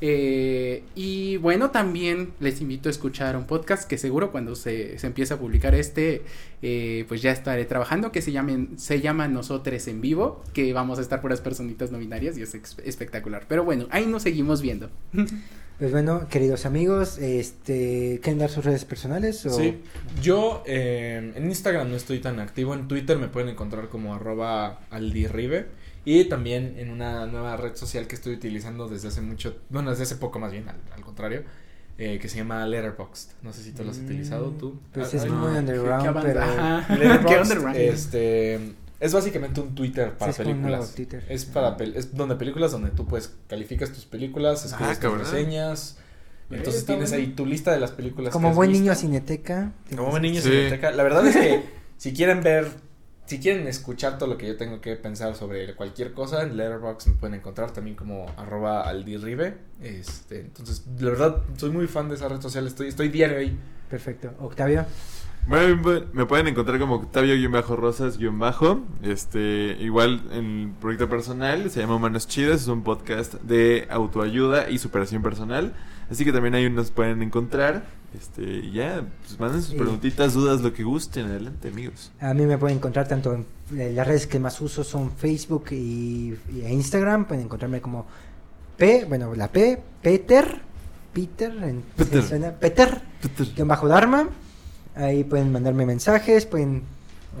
Eh, y bueno, también les invito a escuchar un podcast que seguro cuando se, se empiece a publicar este, eh, pues ya estaré trabajando, que se, llamen, se llama Nosotres en Vivo, que vamos a estar puras personitas no binarias y es espectacular. Pero bueno, ahí nos seguimos viendo. Pues bueno, queridos amigos, este, ¿quieren dar sus redes personales? O... Sí, yo eh, en Instagram no estoy tan activo, en Twitter me pueden encontrar como arroba aldirribe y también en una nueva red social que estoy utilizando desde hace mucho, bueno, desde hace poco más bien, al, al contrario, eh, que se llama Letterboxd. No sé si tú lo has Mm, utilizado tú. Pues Ah, es ah, muy no. underground, ¿Qué avanza? pero... Ajá. Letterboxd, ¿Qué underground? este, es básicamente un Twitter para Sí, es como un nuevo películas. Twitter. Es para pel- es donde películas donde tú puedes calificas tus películas, escribes tus reseñas. Entonces tienes bueno. ahí tu lista de las películas. que Como has buen visto. niño cineteca. Como buen niño Sí. cineteca. La verdad es que si quieren ver, si quieren escuchar todo lo que yo tengo que pensar sobre cualquier cosa, en Letterboxd me pueden encontrar también como arroba aldirribe. Este, entonces, la verdad, soy muy fan de esa red social. Estoy, estoy diario ahí. Perfecto. Octavio. Bueno, me- pueden encontrar como Octavio-Rosas-Bajo. Este, igual en proyecto personal, se llama Manos Chidas, es un podcast de autoayuda y superación personal. Así que también ahí nos pueden encontrar. Este, ya, pues manden sus Sí. preguntitas, dudas, lo que gusten. Adelante, amigos. A mí me pueden encontrar tanto en eh, las redes que más uso son Facebook y, y Instagram. Pueden encontrarme como P, bueno, la P, Peter, Peter, en, Peter. Peter, bajo Dharma. Ahí pueden mandarme mensajes, pueden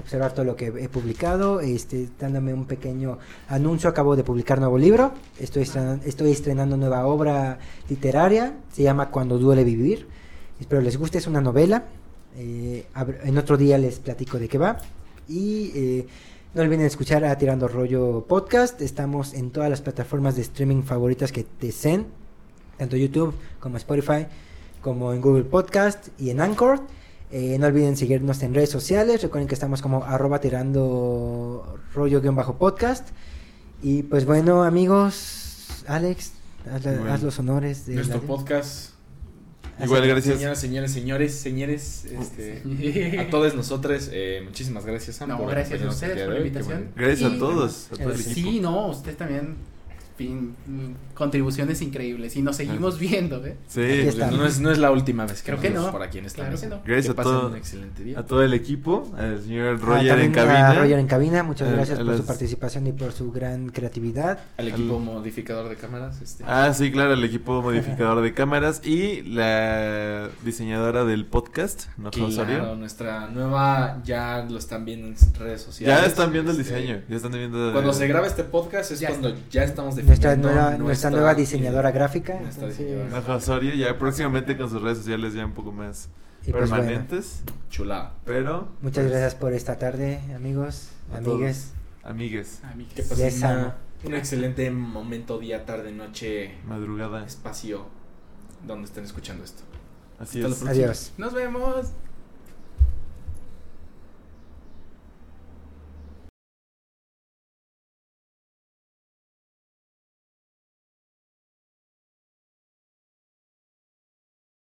observar todo lo que he publicado, este, dándome un pequeño anuncio. Acabo de publicar nuevo libro, estoy estrenando, estoy estrenando nueva obra literaria, se llama Cuando duele vivir. Espero les guste, es una novela. Eh, en otro día les platico de qué va. Y eh, no olviden escuchar a Tirando Rollo Podcast. Estamos en todas las plataformas de streaming favoritas que te sean, tanto YouTube como Spotify, como en Google Podcast y en Anchor. Eh, no olviden seguirnos en redes sociales. Recuerden que estamos como arroba tirando rollo-podcast. Y pues bueno, amigos, Alex, haz, la- Bueno. haz los honores de Nuestro la- podcast. Igual, gracias. Señoras, señores, señores, señores, este, a todos nosotros, eh, muchísimas gracias, Sam, No, por gracias a ustedes por la invitación. bueno. Gracias a todos, a todo el Eh, equipo. Sí, no, usted también. Fin, contribuciones increíbles. Y nos seguimos viendo, ¿eh? Sí, Aquí está. No es, no es la última vez que Creo nos que vemos no. por aquí en esta Claro mesa. que no. Gracias Que a pasen todo- un excelente día. a todo el equipo, al señor Ah, Roger en también a cabina. Roger en cabina, muchas A- gracias a por su las- participación y por su gran creatividad. Al equipo modificador de cámaras. Este, Ah, sí, claro, el equipo modificador de cámaras y la diseñadora del podcast, ¿no, claro, nuestra nueva, ya lo están viendo en redes sociales. Ya están viendo el este, diseño, ya están viendo... Cuando se graba este podcast es Ya cuando ya estamos definiendo Nuestra nueva, nuestra nueva diseñadora eh, gráfica. nuestra entonces, diseñadora. Naja Osorio, ya próximamente con sus redes sociales ya un poco más y pues bueno, permanentes, Chulada. pero... muchas pues, gracias por esta tarde, amigos, amigues. Amigues, Amigos. Que pasen una- un excelente momento, día, tarde, noche, madrugada, espacio donde estén escuchando esto. así Hasta es. Adiós. Nos vemos.